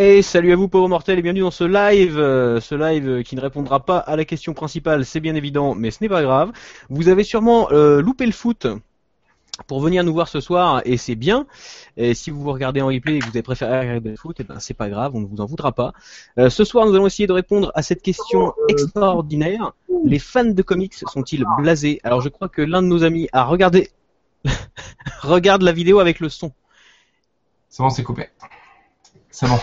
Et salut à vous pauvres mortels et bienvenue dans ce live, euh, ce live qui ne répondra pas à la question principale, c'est bien évident, mais ce n'est pas grave. Vous avez sûrement euh, loupé le foot pour venir nous voir ce soir et c'est bien. Et si vous vous regardez en replay et que vous avez préféré regarder le foot, et ben c'est pas grave, on ne vous en voudra pas. Euh, ce soir, nous allons essayer de répondre à cette question extraordinaire. Les fans de comics sont-ils blasés? Alors je crois que l'un de nos amis a regardé regarde la vidéo avec le son. C'est bon, c'est coupé. C'est bon.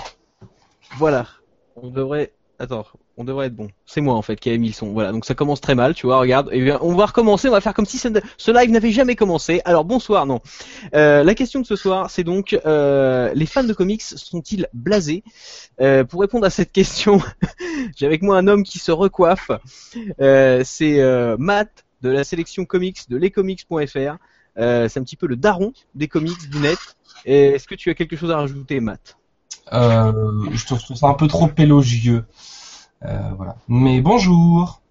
Voilà. On devrait. Attends, on devrait être bon. C'est moi en fait qui a mis le son. Voilà, donc ça commence très mal, tu vois. Regarde, et bien, on va recommencer. On va faire comme si ce live n'avait jamais commencé. Alors bonsoir, non. Euh, la question de ce soir, c'est donc euh, les fans de comics sont-ils blasés euh, Pour répondre à cette question, j'ai avec moi un homme qui se recoiffe. C'est Matt de la sélection comics de lescomics.fr. C'est un petit peu le daron des comics du net. Est-ce que tu as quelque chose à rajouter, Matt? Euh, je trouve ça un peu trop élogieux. Euh, voilà. Mais bonjour.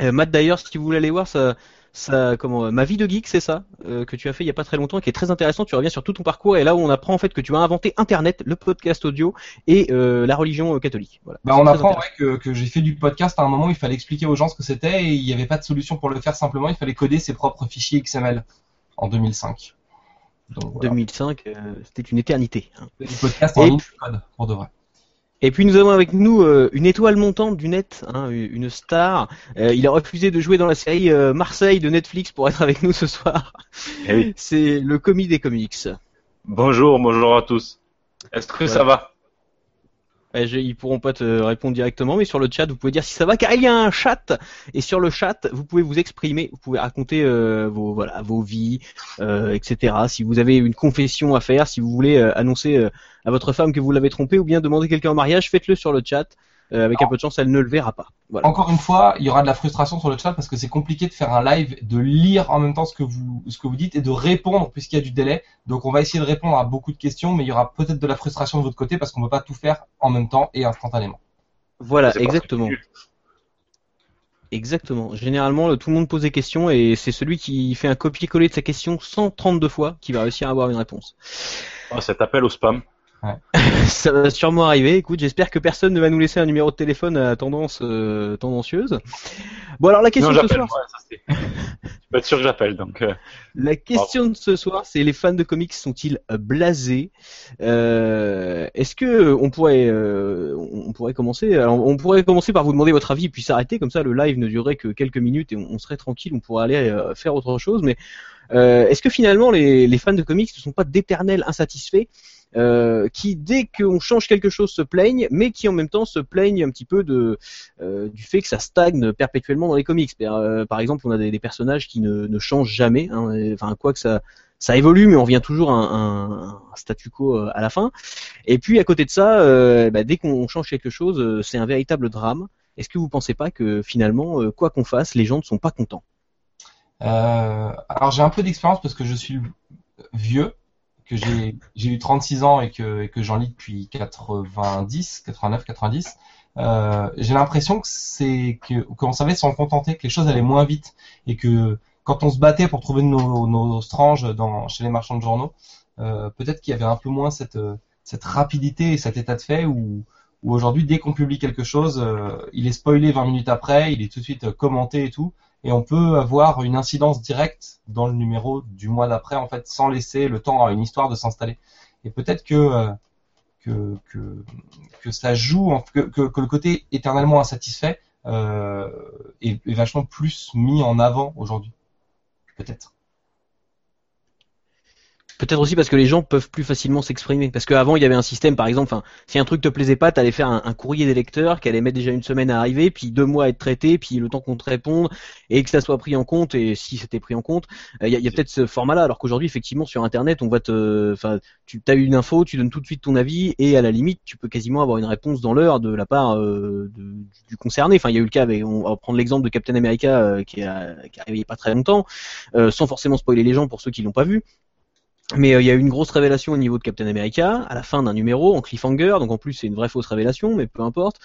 Euh, Matt, d'ailleurs, si vous voulez aller voir ça, ça, comment, ma vie de geek, c'est ça que tu as fait il y a pas très longtemps, qui est très intéressant. Tu reviens sur tout ton parcours et là où on apprend en fait que tu as inventé Internet, le podcast audio et la religion catholique. Voilà. Bah, on apprend ouais, que, que j'ai fait du podcast à un moment où il fallait expliquer aux gens ce que c'était et il n'y avait pas de solution pour le faire simplement. Il fallait coder ses propres fichiers XML en 2005. Donc, voilà. 2005, euh, c'était une éternité. Hein. Du podcast en Et ligne, code, pour de vrai. Et puis nous avons avec nous euh, une étoile montante du net, hein, une star. Euh, il a refusé de jouer dans la série euh, Marseille de Netflix pour être avec nous ce soir. Eh oui. C'est le commis des comics. Bonjour, bonjour à tous. Est-ce que ça va? Ils pourront pas te répondre directement, mais sur le chat, vous pouvez dire si ça va, car il y a un chat. Et sur le chat, vous pouvez vous exprimer, vous pouvez raconter euh, vos voilà vos vies, euh, etc. Si vous avez une confession à faire, si vous voulez euh, annoncer à votre femme que vous l'avez trompée, ou bien demander quelqu'un en mariage, faites-le sur le chat. Euh, avec un peu de chance, elle ne le verra pas. Voilà. Encore une fois, il y aura de la frustration sur le chat parce que c'est compliqué de faire un live, de lire en même temps ce que vous, ce que vous dites et de répondre puisqu'il y a du délai. Donc on va essayer de répondre à beaucoup de questions, mais il y aura peut-être de la frustration de votre côté parce qu'on ne peut pas tout faire en même temps et instantanément. Voilà, exactement. Exactement. Généralement, le- tout le monde pose des questions et c'est celui qui fait un copier-coller de sa question 132 fois qui va réussir à avoir une réponse. Oh, cet appel au spam. Ça va sûrement arriver. Écoute, j'espère que personne ne va nous laisser un numéro de téléphone à tendance euh, tendancieuse. Bon, alors la question non, de ce soir, Ouais, ça, tu peux être sûr que j'appelle. Donc, euh, la question de ce soir, c'est les fans de comics sont-ils euh, blasés? Euh, Est-ce que on pourrait, on pourrait commencer alors, On pourrait commencer par vous demander votre avis puis s'arrêter comme ça. Le live ne durerait que quelques minutes et on, on serait tranquille. On pourrait aller faire autre chose. Mais est-ce que finalement les, les fans de comics ne sont pas d'éternels insatisfaits? Euh, qui dès qu'on change quelque chose se plaignent, mais qui en même temps se plaignent un petit peu de euh, du fait que ça stagne perpétuellement dans les comics. Par, euh, exemple, on a des, personnages qui ne, ne changent jamais. hein, enfin, quoi que ça ça évolue, mais on revient toujours à un, statu quo euh, à la fin. Et puis à côté de ça, euh, bah, dès qu'on change quelque chose, c'est un véritable drame. Est-ce que vous pensez pas que finalement, quoi qu'on fasse, les gens ne sont pas contents? Euh, alors j'ai un peu d'expérience parce que je suis vieux, que j'ai eu 36 ans et que, et que j'en lis depuis 90, 89, 90. Euh, j'ai l'impression que c'est que qu'on savait s'en contenter, que les choses allaient moins vite et que quand on se battait pour trouver nos, nos stranges dans, chez les marchands de journaux, euh, peut-être qu'il y avait un peu moins cette, cette rapidité et cet état de fait où, où aujourd'hui, dès qu'on publie quelque chose, euh, il est spoilé 20 minutes après, il est tout de suite commenté et tout et on peut avoir une incidence directe dans le numéro du mois d'après en fait sans laisser le temps à une histoire de s'installer. Et peut-être que, euh, que que ça joue que, que, le côté éternellement insatisfait euh, est vachement plus mis en avant aujourd'hui. Peut-être Peut-être aussi parce que les gens peuvent plus facilement s'exprimer. Parce qu'avant, il y avait un système, par exemple, enfin, si un truc te plaisait pas, t'allais faire un, un courrier des lecteurs qui allait mettre déjà une semaine à arriver, puis deux mois à être traité, puis le temps qu'on te réponde, et que ça soit pris en compte, et si c'était pris en compte, euh, il y a, peut-être ce format-là. Alors qu'aujourd'hui, effectivement, sur Internet, on va te, enfin, tu as une info, tu donnes tout de suite ton avis, et à la limite, tu peux quasiment avoir une réponse dans l'heure de la part euh, de- du concerné. Enfin, il y a eu le cas, avec, on va prendre l'exemple de Captain America euh, qui, a, qui est arrivé il y a pas très longtemps, euh, sans forcément spoiler les gens pour ceux qui l'ont pas vu. Mais euh, il y a eu une grosse révélation au niveau de Captain America à la fin d'un numéro en cliffhanger, donc en plus c'est une vraie fausse révélation, mais peu importe.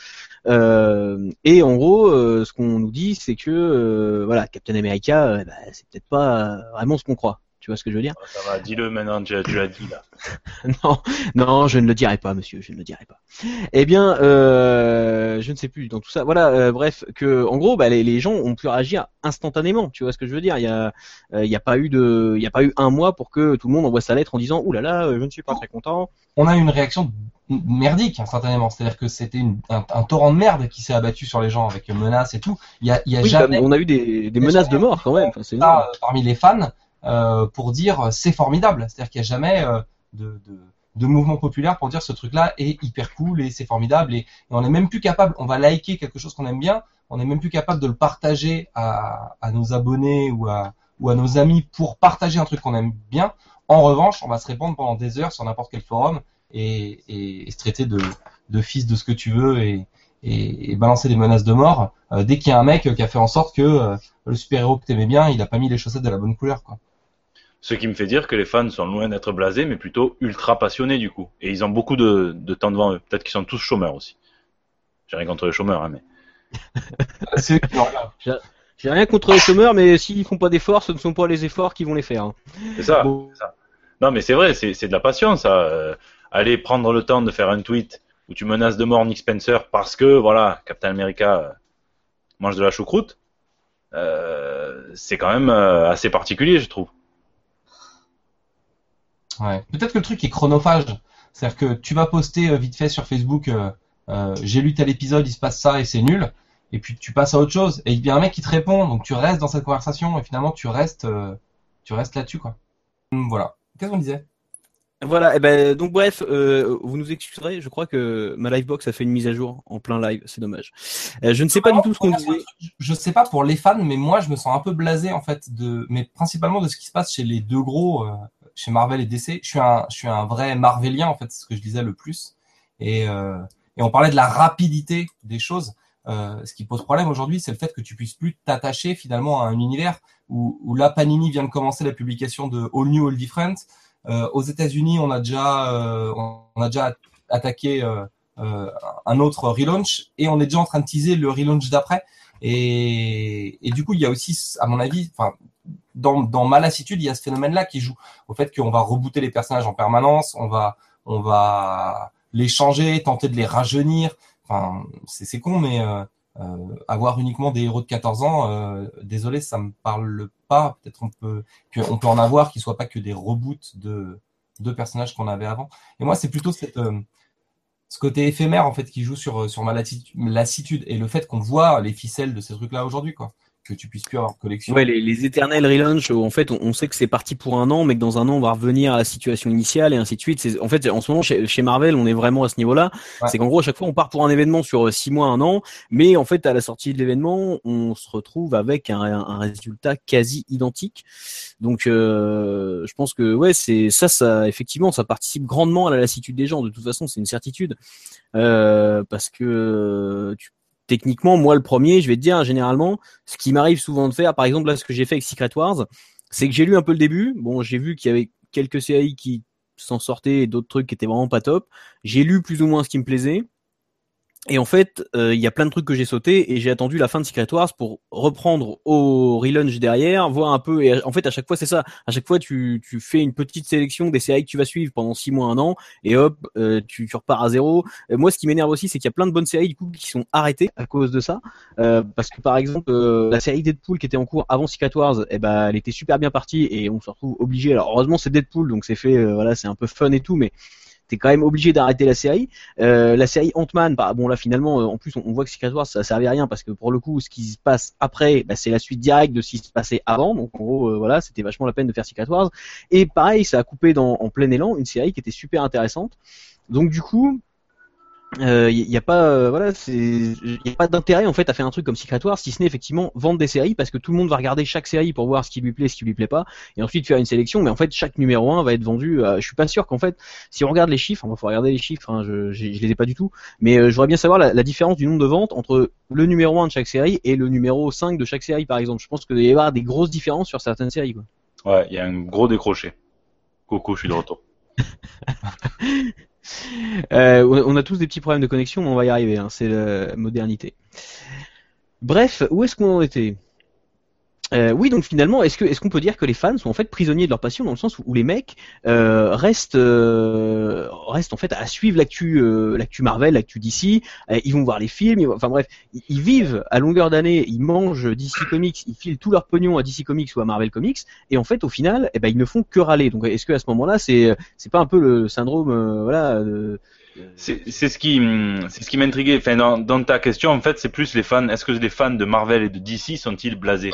Euh, et en gros, euh, ce qu'on nous dit, c'est que euh, voilà, Captain America, euh, bah, c'est peut-être pas vraiment ce qu'on croit. Tu vois ce que je veux dire Ça va, dis-le maintenant, tu, tu l'as dit là. Non, non, je ne le dirai pas, monsieur, je ne le dirai pas. Eh bien, euh, je ne sais plus dans tout ça. Voilà, euh, bref, que en gros, bah, les, les gens ont pu réagir instantanément. Tu vois ce que je veux dire Il y a, euh, y a pas eu de, il y a pas eu un mois pour que tout le monde envoie sa lettre en disant, ouh là là, je ne suis pas très content. On a eu une réaction merdique instantanément, c'est-à-dire que c'était une- un, un torrent de merde qui s'est abattu sur les gens avec menaces et tout. Il y a, il y a Oui, jamais bah, on a eu des, menaces de mort quand même. Enfin, c'est parmi les fans euh, pour dire c'est formidable. C'est-à-dire qu'il n'y a jamais euh, de, de, de mouvement populaire pour dire ce truc-là est hyper cool et c'est formidable et, on n'est même plus capable. On va liker quelque chose qu'on aime bien, on n'est même plus capable de le partager à, à nos abonnés ou à, ou à nos amis pour partager un truc qu'on aime bien. En revanche, on va se répondre pendant des heures sur n'importe quel forum et, et, se traiter de, de fils de ce que tu veux et, et, et balancer des menaces de mort euh, dès qu'il y a un mec qui a fait en sorte que euh, le super-héros que t'aimais bien, il a pas mis les chaussettes de la bonne couleur, quoi. Ce qui me fait dire que les fans sont loin d'être blasés, mais plutôt ultra passionnés du coup. Et ils ont beaucoup de, de temps devant eux. Peut-être qu'ils sont tous chômeurs aussi. J'ai rien contre les chômeurs, hein, mais. Regardé. J'ai rien contre les chômeurs, mais s'ils font pas d'efforts, ce ne sont pas les efforts qui vont les faire. hein. C'est ça. Bon. c'est ça. Non, mais c'est vrai, c'est de la passion, ça. Euh, aller prendre le temps de faire un tweet où tu menaces de mort Nick Spencer parce que, voilà, Captain America euh, mange de la choucroute, euh, c'est quand même euh, assez particulier, je trouve. Ouais. Peut-être que le truc est chronophage. C'est-à-dire que tu vas poster euh, vite fait sur Facebook, euh, euh, j'ai lu tel épisode, il se passe ça et c'est nul. Et puis tu passes à autre chose. Et il y a un mec qui te répond, donc tu restes dans cette conversation et finalement tu restes, euh, tu restes là-dessus, quoi. Hum, Voilà. Qu'est-ce qu'on disait? Voilà, et ben donc bref, euh, vous nous excuserez, je crois que ma livebox a fait une mise à jour en plein live, c'est dommage. Je ne sais pas du tout ce qu'on disait. Je sais pas pour les fans, mais moi je me sens un peu blasé en fait de, mais principalement de ce qui se passe chez les deux gros, chez Marvel et DC. Je suis un, je suis un vrai Marvelien en fait, c'est ce que je disais le plus. Et, euh, et on parlait de la rapidité des choses. Euh, ce qui pose problème aujourd'hui, c'est le fait que tu puisses plus t'attacher finalement à un univers où, où là Panini vient de commencer la publication de All New All Different. Euh, aux États-Unis, on a déjà, euh, on a déjà attaqué euh, euh, un autre relaunch et on est déjà en train de teaser le relaunch d'après. Et, et du coup, il y a aussi, à mon avis, enfin, dans, dans ma lassitude, il y a ce phénomène-là qui joue au fait qu'on va rebooter les personnages en permanence, on va, on va les changer, tenter de les rajeunir. Enfin, c'est con, mais euh, euh, avoir uniquement des héros de 14 ans, euh, désolé, ça me parle pas. Peut-être on peut, qu'on peut en avoir qui soient pas que des reboots de de personnages qu'on avait avant. Et moi, c'est plutôt cette euh, ce côté éphémère en fait qui joue sur sur ma lassitude et le fait qu'on voit les ficelles de ces trucs-là aujourd'hui, quoi. Que tu puisses plus avoir de collection. Ouais, les, les éternels relaunch, où en fait, on, on sait que c'est parti pour un an, mais que dans un an, on va revenir à la situation initiale et ainsi de suite. En fait, en ce moment, chez, chez Marvel, on est vraiment à ce niveau-là. Ouais. C'est qu'en gros, à chaque fois, on part pour un événement sur euh, six mois, un an, mais en fait, à la sortie de l'événement, on se retrouve avec un, un résultat quasi identique. Donc, euh, je pense que ouais, c'est ça, ça, effectivement, ça participe grandement à la lassitude des gens. De toute façon, c'est une certitude, Euh, parce que euh, tu- techniquement, moi, le premier, je vais te dire, généralement, ce qui m'arrive souvent de faire, par exemple, là, ce que j'ai fait avec Secret Wars, c'est que j'ai lu un peu le début. Bon, j'ai vu qu'il y avait quelques séries qui s'en sortaient et d'autres trucs qui étaient vraiment pas top. J'ai lu plus ou moins ce qui me plaisait. Et en fait, euh, il y a plein de trucs que j'ai sauté et j'ai attendu la fin de Secret Wars pour reprendre au relaunch derrière, voir un peu. Et en fait, à chaque fois, c'est ça. À chaque fois, tu, tu fais une petite sélection des séries que tu vas suivre pendant six mois, un an, et hop, euh, tu, tu repars à zéro. Moi, ce qui m'énerve aussi, c'est qu'il y a plein de bonnes séries du coup qui sont arrêtées à cause de ça. Euh, parce que par exemple, euh, la série Deadpool qui était en cours avant Secret Wars, eh ben, elle était super bien partie et on se retrouve obligé. Alors heureusement, c'est Deadpool, donc c'est fait, euh, voilà, c'est un peu fun et tout, mais t'es quand même obligé d'arrêter la série. Euh, la série Ant-Man, bah, bon là finalement, euh, en plus on, voit que Secret Wars ça servait à rien parce que pour le coup, ce qui se passe après, bah, c'est la suite directe de ce qui se passait avant. Donc en gros, euh, voilà, c'était vachement la peine de faire Secret Wars. Et pareil, ça a coupé en plein élan une série qui était super intéressante. Donc du coup, il euh, y, y a pas euh, voilà c'est y a pas d'intérêt en fait à faire un truc comme Secret Wars si ce n'est effectivement vendre des séries parce que tout le monde va regarder chaque série pour voir ce qui lui plaît ce qui lui plaît pas et ensuite faire une sélection mais en fait chaque numéro 1 va être vendu euh, je suis pas sûr qu'en fait si on regarde les chiffres il faut regarder les chiffres hein, je, je, je les ai pas du tout mais euh, je voudrais bien savoir la, la, différence du nombre de ventes entre le numéro 1 de chaque série et le numéro 5 de chaque série par exemple je pense qu'il va y avoir des grosses différences sur certaines séries quoi. Ouais, il y a un gros décroché. Coucou, je suis de retour. Euh, on a tous des petits problèmes de connexion, mais on va y arriver. Hein, c'est la modernité. Bref, où est-ce qu'on en était? Euh, oui, donc finalement, est-ce que est-ce qu'on peut dire que les fans sont en fait prisonniers de leur passion dans le sens où, les mecs euh, restent euh, restent en fait à suivre l'actu euh, l'actu Marvel, l'actu DC, euh, ils vont voir les films, enfin bref, ils, ils vivent à longueur d'année, ils mangent DC Comics, ils filent tout leur pognon à DC Comics ou à Marvel Comics et en fait au final, eh ben ils ne font que râler. Donc est-ce que à ce moment-là, c'est c'est pas un peu le syndrome voilà C'est ce qui, hum, c'est ce qui m'intriguait. Enfin, dans, ta question, en fait, c'est plus les fans. Est-ce que les fans de Marvel et de DC sont-ils blasés?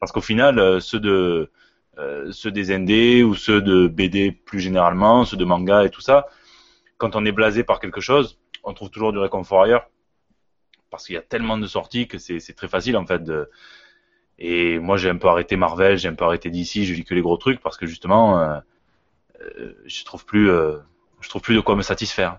Parce qu'au final, euh, ceux de euh, ceux des ND ou ceux de BD plus généralement, ceux de manga et tout ça, quand on est blasé par quelque chose, on trouve toujours du réconfort ailleurs. Parce qu'il y a tellement de sorties que c'est très facile en fait. Et moi, j'ai un peu arrêté Marvel, j'ai un peu arrêté DC, je lis que les gros trucs parce que justement, euh, euh, je trouve plus, euh, je trouve plus de quoi me satisfaire.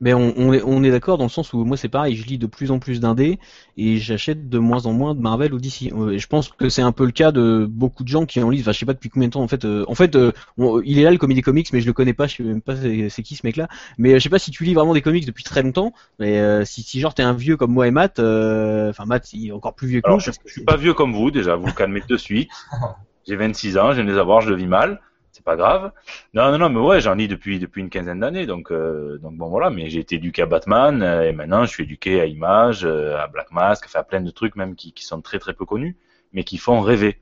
Mais on, on est, on est d'accord dans le sens où moi c'est pareil, je lis de plus en plus d'indés et j'achète de moins en moins de Marvel ou DC. Euh, Et je pense que c'est un peu le cas de beaucoup de gens qui en lisent. Enfin, je sais pas depuis combien de temps en fait. euh, en fait, euh, on- il est là le comédie comics, mais je le connais pas. Je sais même pas c'est qui ce mec-là. Mais euh, je sais pas si tu lis vraiment des comics depuis très longtemps. Mais euh, si, si genre t'es un vieux comme moi et Matt, enfin Matt il est encore plus vieux que Alors, nous. je, je suis pas vieux comme vous, déjà, vous vous calmez de suite. J'ai 26 ans, je viens de les avoir, je le vis mal. C'est pas grave. Non, non, non, mais ouais, j'en lis depuis, une quinzaine d'années, donc, euh, donc bon, voilà. Mais j'ai été éduqué à Batman, euh, et maintenant je suis éduqué à Image, euh, à Black Mask, enfin, à plein de trucs même qui, sont très, très peu connus, mais qui font rêver.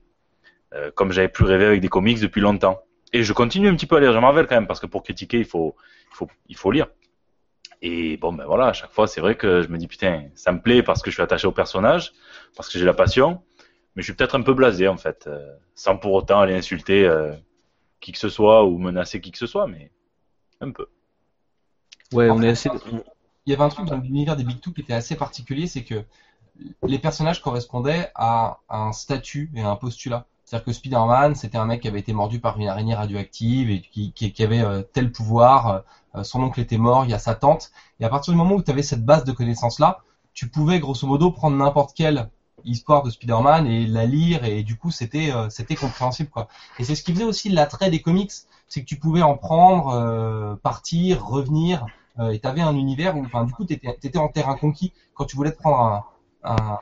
Comme j'avais plus rêvé avec des comics depuis longtemps. Et je continue un petit peu à lire Marvel quand même, parce que pour critiquer, il faut, il faut, il faut lire. Et bon, ben voilà, à chaque fois, c'est vrai que je me dis, putain, ça me plaît parce que je suis attaché au personnage, parce que j'ai la passion, mais je suis peut-être un peu blasé, en fait, sans pour autant aller insulter qui que ce soit ou menacer qui que ce soit, mais un peu. Ouais, En on fait, est assez. Il y avait un truc dans l'univers des Big Two qui était assez particulier, c'est que les personnages correspondaient à un statut et à un postulat. C'est-à-dire que Spider-Man, c'était un mec qui avait été mordu par une araignée radioactive et qui, qui, qui avait euh, tel pouvoir. euh, son oncle était mort, il y a sa tante. Et à partir du moment où tu avais cette base de connaissances-là, tu pouvais grosso modo prendre n'importe quelle histoire de Spider-Man et la lire et du coup c'était euh, c'était compréhensible quoi. Et c'est ce qui faisait aussi l'attrait des comics, c'est que tu pouvais en prendre, euh, partir, revenir euh, et t'avais un univers où enfin du coup t'étais étais en terrain conquis quand tu voulais te prendre un un,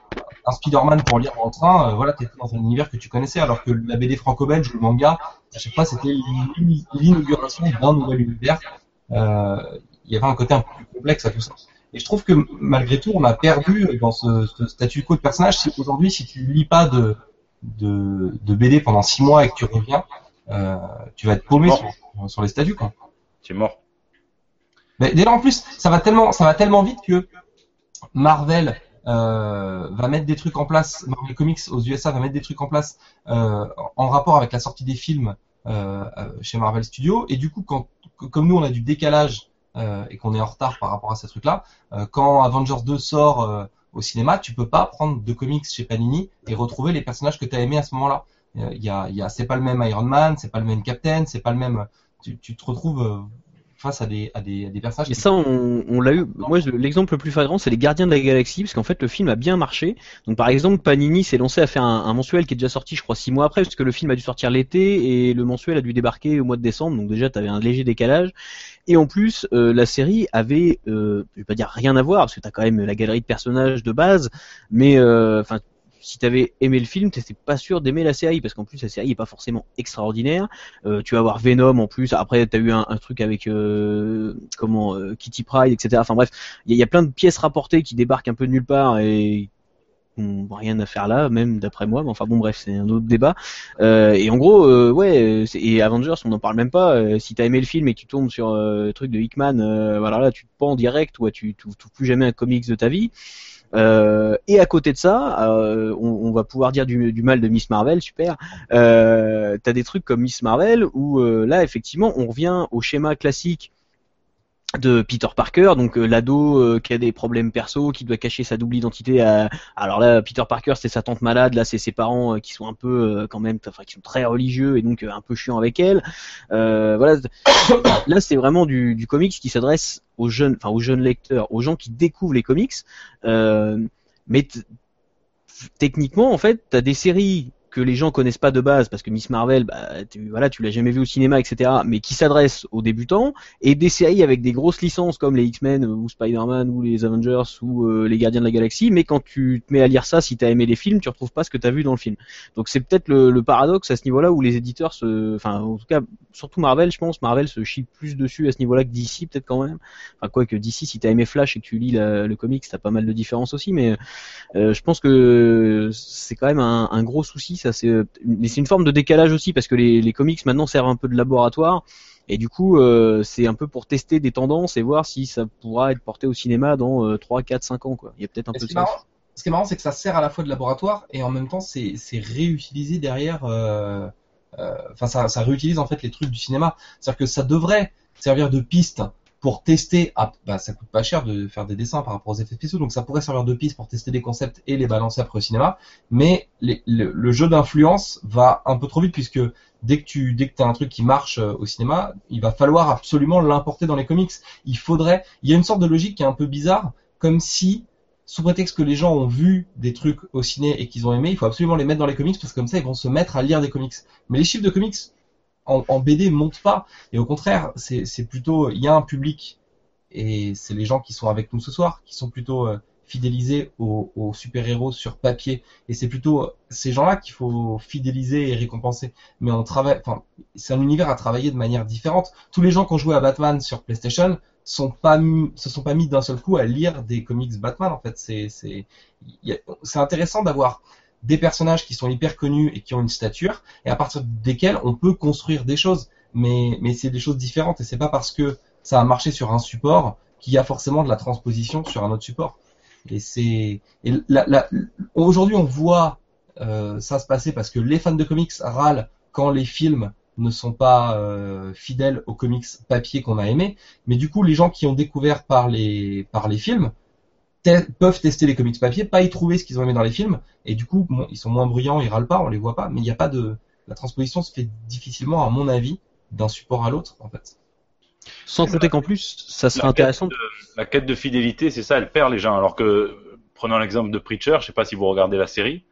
un Spider-Man pour lire le train, euh, voilà, t'étais dans un univers que tu connaissais, alors que la BD franco-belge le manga, à chaque fois, c'était l'in- l'inauguration d'un nouvel univers. Euh, Il y avait un côté un peu plus complexe à tout ça. Et je trouve que malgré tout, on a perdu dans ce, ce statu quo de personnage. Si aujourd'hui, si tu lis pas de, de, de BD pendant six mois et que tu reviens, euh, tu vas être paumé sur, sur les statuts. Tu es mort. Mais déjà en plus, ça va tellement, ça va tellement vite que Marvel euh, va mettre des trucs en place, Marvel Comics aux USA va mettre des trucs en place euh, en rapport avec la sortie des films chez Marvel Studios. Et du coup, quand, comme nous on a du décalage euh, et qu'on est en retard par rapport à ces trucs-là, euh, quand Avengers 2 sort euh, au cinéma, tu peux pas prendre de comics chez Panini et retrouver les personnages que tu as aimés à ce moment-là. Euh, Il y a, y a, c'est pas le même Iron Man, c'est pas le même Captain, c'est pas le même. Tu, tu te retrouves euh, face à des, à des, à des personnages. Et ça, on, on l'a eu. Moi, l'exemple le plus flagrant, c'est les Gardiens de la Galaxie, parce qu'en fait, le film a bien marché. Donc, par exemple, Panini s'est lancé à faire un, un mensuel qui est déjà sorti, je crois, six mois après, parce que le film a dû sortir l'été et le mensuel a dû débarquer au mois de décembre. Donc, déjà, t'avais un léger décalage. Et en plus, euh, la série avait, euh, je vais pas dire rien à voir, parce que t'as quand même la galerie de personnages de base, mais euh, enfin. Si t'avais aimé le film, t'étais pas sûr d'aimer la série parce qu'en plus la série est pas forcément extraordinaire. Euh, tu vas avoir Venom en plus. Après, t'as eu un, truc avec euh, comment euh, Kitty Pride, etc. Enfin bref, il y, a- plein de pièces rapportées qui débarquent un peu de nulle part et rien à faire là, même d'après moi. Mais enfin bon, bref, c'est un autre débat. Et en gros, ouais, et Avengers, on n'en parle même pas. Si t'as aimé le film et que tu tombes sur le truc de Hickman, voilà, là, tu te pends en direct, ou tu tu trouves plus jamais un comics de ta vie. Euh, et à côté de ça, euh, on, va pouvoir dire du, mal de Miss Marvel, super. Euh, T'as des trucs comme Miss Marvel où là effectivement on revient au schéma classique de Peter Parker, donc euh, l'ado euh, qui a des problèmes perso, qui doit cacher sa double identité. À... Alors là, Peter Parker, c'est sa tante malade, là c'est ses parents euh, qui sont un peu euh, quand même, enfin qui sont très religieux et donc euh, un peu chiants avec elle. Voilà, là c'est vraiment du, du comics qui s'adresse aux jeunes, enfin aux jeunes lecteurs, aux gens qui découvrent les comics. Mais techniquement, en fait, t'as des séries que les gens connaissent pas de base, parce que Miss Marvel, bah, tu, voilà, tu l'as jamais vu au cinéma, etc., mais qui s'adresse aux débutants, et des séries avec des grosses licences comme les X-Men ou Spider-Man ou les Avengers ou euh, les Gardiens de la Galaxie, mais quand tu te mets à lire ça, si t'as aimé les films, tu retrouves pas ce que t'as vu dans le film. Donc c'est peut-être le, paradoxe à ce niveau-là où les éditeurs se, enfin, en tout cas, surtout Marvel, je pense, Marvel se chie plus dessus à ce niveau-là que DC, peut-être quand même. Enfin, quoi que DC, si t'as aimé Flash et que tu lis la- le comics, t'as pas mal de différences aussi, mais euh, je pense que c'est quand même un gros souci. Ça, c'est, mais c'est une forme de décalage aussi parce que les, les comics maintenant servent un peu de laboratoire. Et du coup, euh, c'est un peu pour tester des tendances et voir si ça pourra être porté au cinéma dans euh, 3, 4, 5 ans. Quoi. Il y a peut-être un Et peu ce, de qui est ça. marrant, ce qui est marrant, c'est que ça sert à la fois de laboratoire et en même temps, c'est réutilisé derrière. euh, euh, Enfin, ça, ça réutilise en fait les trucs du cinéma. C'est-à-dire que ça devrait servir de piste pour tester. Ah, bah, ça coûte pas cher de faire des dessins par rapport aux effets spéciaux, donc ça pourrait servir de piste pour tester des concepts et les balancer après au cinéma. Mais le jeu d'influence va un peu trop vite puisque dès que tu dès que as un truc qui marche euh, au cinéma, il va falloir absolument l'importer dans les comics. Il faudrait. Il y a une sorte de logique qui est un peu bizarre, comme si sous prétexte que les gens ont vu des trucs au ciné et qu'ils ont aimé, il faut absolument les mettre dans les comics parce que comme ça ils vont se mettre à lire des comics. Mais les chiffres de comics en, en BD montent pas et au contraire c'est plutôt il y a un public et c'est les gens qui sont avec nous ce soir qui sont plutôt euh, fidélisés aux, aux super-héros sur papier et c'est plutôt ces gens-là qu'il faut fidéliser et récompenser. Mais on travaille, enfin c'est un univers à travailler de manière différente. Tous les gens qui ont joué à Batman sur PlayStation sont pas se sont pas mis d'un seul coup à lire des comics Batman en fait c'est c'est c'est intéressant d'avoir des personnages qui sont hyper connus et qui ont une stature et à partir desquels on peut construire des choses. Mais mais c'est des choses différentes et c'est pas parce que ça a marché sur un support qu'il y a forcément de la transposition sur un autre support. Et c'est aujourd'hui on voit euh, ça se passer parce que les fans de comics râlent quand les films ne sont pas euh, fidèles aux comics papier qu'on a aimés mais du coup, les gens qui ont découvert par les, par les films te- peuvent tester les comics papier, pas y trouver ce qu'ils ont aimé dans les films, et du coup, bon, ils sont moins bruyants, ils râlent pas, on les voit pas, mais il n'y a pas de, la transposition se fait difficilement, à mon avis, d'un support à l'autre, en fait. Sans compter qu'en plus, ça serait La intéressant. quête de- la quête de fidélité, c'est ça, elle perd les gens. Alors que, prenons l'exemple de Preacher, je sais pas si vous regardez la série,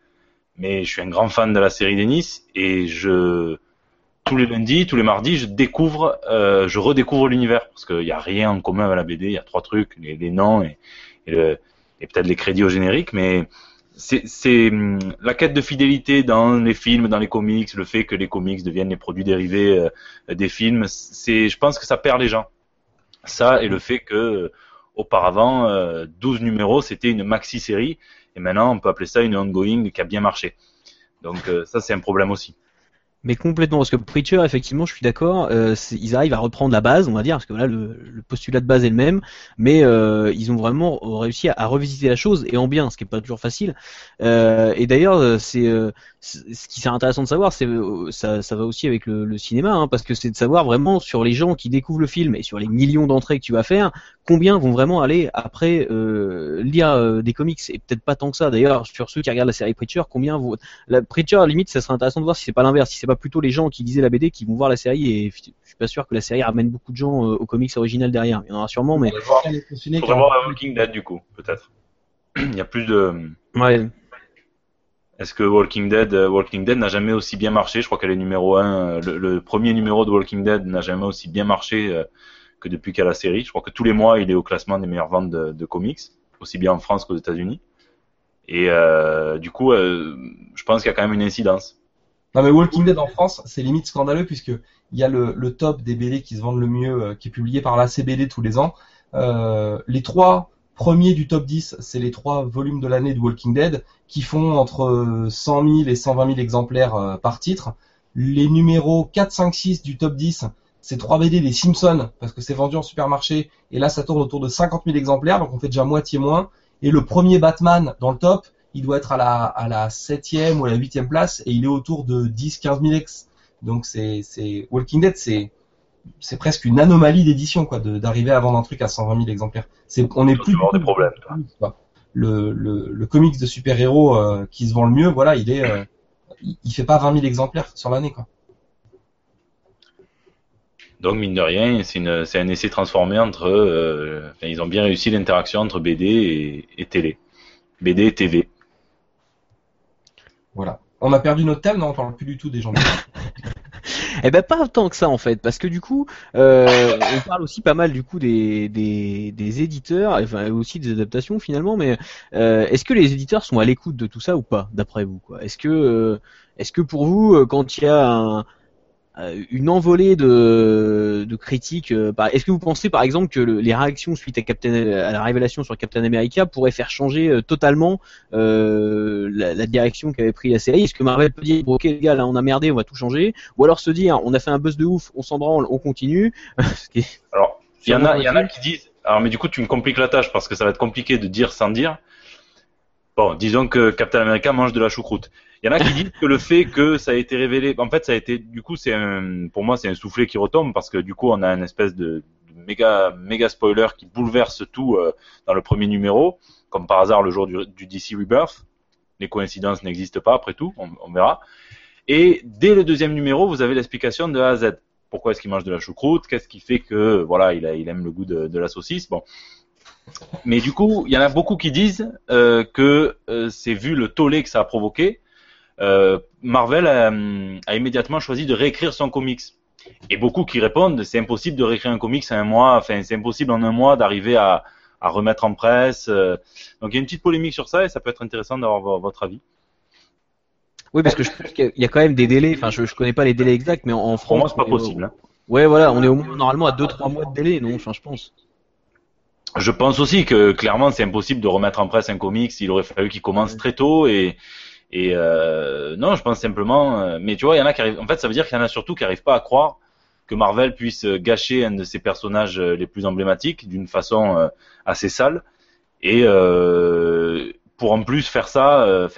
mais je suis un grand fan de la série Denis et je tous les lundis, tous les mardis, je découvre, euh, je redécouvre l'univers parce qu'il n'y a rien en commun avec la BD. Il y a trois trucs, les, les noms et, et, le- et peut-être les crédits au générique, mais c'est hum, la quête de fidélité dans les films, dans les comics, le fait que les comics deviennent les produits dérivés euh, des films. C'est, je pense que ça perd les gens. Ça et le fait que euh, auparavant, euh, 12 numéros, c'était une maxi série, et maintenant on peut appeler ça une ongoing qui a bien marché. Donc euh, ça c'est un problème aussi. Mais complètement, parce que Preacher, effectivement, je suis d'accord, euh, c'est- ils arrivent à reprendre la base, on va dire, parce que voilà, le, postulat de base est le même, mais euh, ils ont vraiment réussi à, revisiter la chose, et en bien, ce qui est pas toujours facile. Euh, et d'ailleurs, euh, c'est euh, c'est- ce qui serait intéressant de savoir, c'est euh, ça, ça va aussi avec le, le cinéma, hein, parce que c'est de savoir vraiment sur les gens qui découvrent le film et sur les millions d'entrées que tu vas faire, combien vont vraiment aller après lire des comics, et peut-être pas tant que ça. D'ailleurs, sur ceux qui regardent la série Preacher, combien vont la Preacher, limite, ça serait intéressant de voir si c'est pas l'inverse, si c'est pas plutôt les gens qui lisaient la BD qui vont voir la série et je suis pas sûr que la série ramène beaucoup de gens euh, au comics original derrière. Il y en aura sûrement, mais Il faudrait voir Walking Dead du coup, peut-être. Il y a plus de. ouais. Est-ce que Walking Dead, euh, Walking Dead n'a jamais aussi bien marché? Je crois qu'elle est numéro 1. Le, le premier numéro de Walking Dead n'a jamais aussi bien marché euh, que depuis qu'il y a la série. Je crois que tous les mois, il est au classement des meilleures ventes de, de comics, aussi bien en France qu'aux États-Unis. Et euh, du coup, euh, je pense qu'il y a quand même une incidence. Non mais Walking Dead en France, c'est limite scandaleux puisque il y a le, le top des BD qui se vendent le mieux, euh, qui est publié par la CBD tous les ans. Euh, les trois premiers du top 10, c'est les trois volumes de l'année de Walking Dead qui font entre 100 000 et 120 000 exemplaires euh, par titre. Les numéros 4, 5, 6 du top 10, c'est trois BD des Simpsons parce que c'est vendu en supermarché et là ça tourne autour de 50 000 exemplaires donc on fait déjà moitié moins. Et le premier Batman dans le top, il doit être à la, à la 7e ou à la 8e place et il est autour de 10-15 000 ex. Donc c'est, c'est, Walking Dead, c'est, c'est presque une anomalie d'édition, quoi, d'arriver à vendre un truc à 120 000 exemplaires. C'est, on est plus des problèmes, toi. Le, le, le comics de super-héros euh, qui se vend le mieux, voilà, il est, euh, il, il fait pas 20 000 exemplaires sur l'année, quoi. Donc mine de rien, c'est une- c'est un essai transformé entre. euh, enfin, ils ont bien réussi l'interaction entre BD et, et télé, BD et TV. Voilà. On a perdu notre thème, non On parle plus du tout des gens. Eh ben pas autant que ça en fait, parce que du coup, euh, on parle aussi pas mal du coup des, des, des éditeurs, enfin aussi des adaptations finalement, mais euh, est-ce que les éditeurs sont à l'écoute de tout ça ou pas, d'après vous quoi? Est-ce que euh, est-ce que pour vous, euh, quand il y a un, une envolée de, de critiques. euh, Est-ce que vous pensez par exemple que le- les réactions suite à, Captain, à la révélation sur Captain America pourraient faire changer euh, totalement euh, la, la direction qu'avait pris la série? Est-ce que Marvel peut dire ok les gars là on a merdé, on va tout changer? Ou alors se dire on a fait un buzz de ouf, on s'en branle, on continue? Alors, il y en a, il y en a qui disent. Alors, mais du coup, tu me compliques la tâche parce que ça va être compliqué de dire sans dire. Bon, disons que Captain America mange de la choucroute. Il y en a qui disent que le fait que ça a été révélé, en fait, ça a été, du coup, c'est un, pour moi, c'est un soufflet qui retombe parce que du coup, on a une espèce de, méga, méga spoiler qui bouleverse tout euh, dans le premier numéro, comme par hasard le jour du, DC Rebirth. Les coïncidences n'existent pas, après tout, on, verra. Et dès le deuxième numéro, vous avez l'explication de A à Z pourquoi est-ce qu'il mange de la choucroute, qu'est-ce qui fait que voilà, il, aime le goût de, de la saucisse? Bon. Mais du coup, il y en a beaucoup qui disent euh, que euh, c'est vu le tollé que ça a provoqué. Euh, Marvel a, a immédiatement choisi de réécrire son comics. Et beaucoup qui répondent, c'est impossible de réécrire un comics en un mois, enfin c'est impossible en un mois d'arriver à, à remettre en presse. euh. Donc il y a une petite polémique sur ça et ça peut être intéressant d'avoir vo- votre avis. Oui, parce que je pense qu'il y a- quand même des délais. Enfin, je, je connais pas les délais exacts, mais en, en Pour moi, France, c'est pas possible. hein. Ouais, voilà, on est au moins normalement à 2-3 mois de délai, non Enfin, je pense. Je pense aussi que clairement c'est impossible de remettre en presse un comics. Il aurait fallu qu'il commence très tôt et et euh, non, je pense simplement. euh, mais tu vois, il y en a qui arrivent. En fait, ça veut dire qu'il y en a surtout qui arrivent pas à croire que Marvel puisse euh, gâcher un de ses personnages les plus emblématiques d'une façon assez sale et pour en plus faire ça,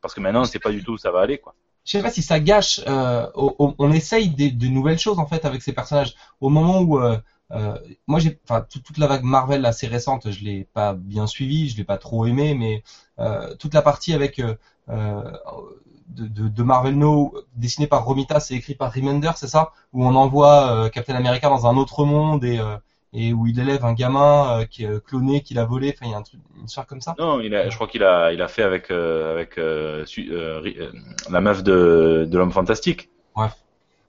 parce que maintenant sait pas du tout où ça va aller quoi. je sais pas si ça gâche. on essaye des, de nouvelles choses en fait avec ces personnages. Au moment où moi enfin tout- toute la vague Marvel assez récente, je l'ai pas bien suivi, je l'ai pas trop aimé, mais toute la partie avec de, de, de Marvel No dessinée par Romita, c'est écrit par Remender, c'est ça, où on envoie euh, Captain America dans un autre monde et euh, et où il élève un gamin euh, qui est euh, cloné, qu'il a volé. Enfin, il y a un truc, une histoire comme ça? Non, il a, je crois qu'il a, il a fait avec, euh, avec euh, su- euh, Ri- euh, la meuf de, de l'homme fantastique. Bref.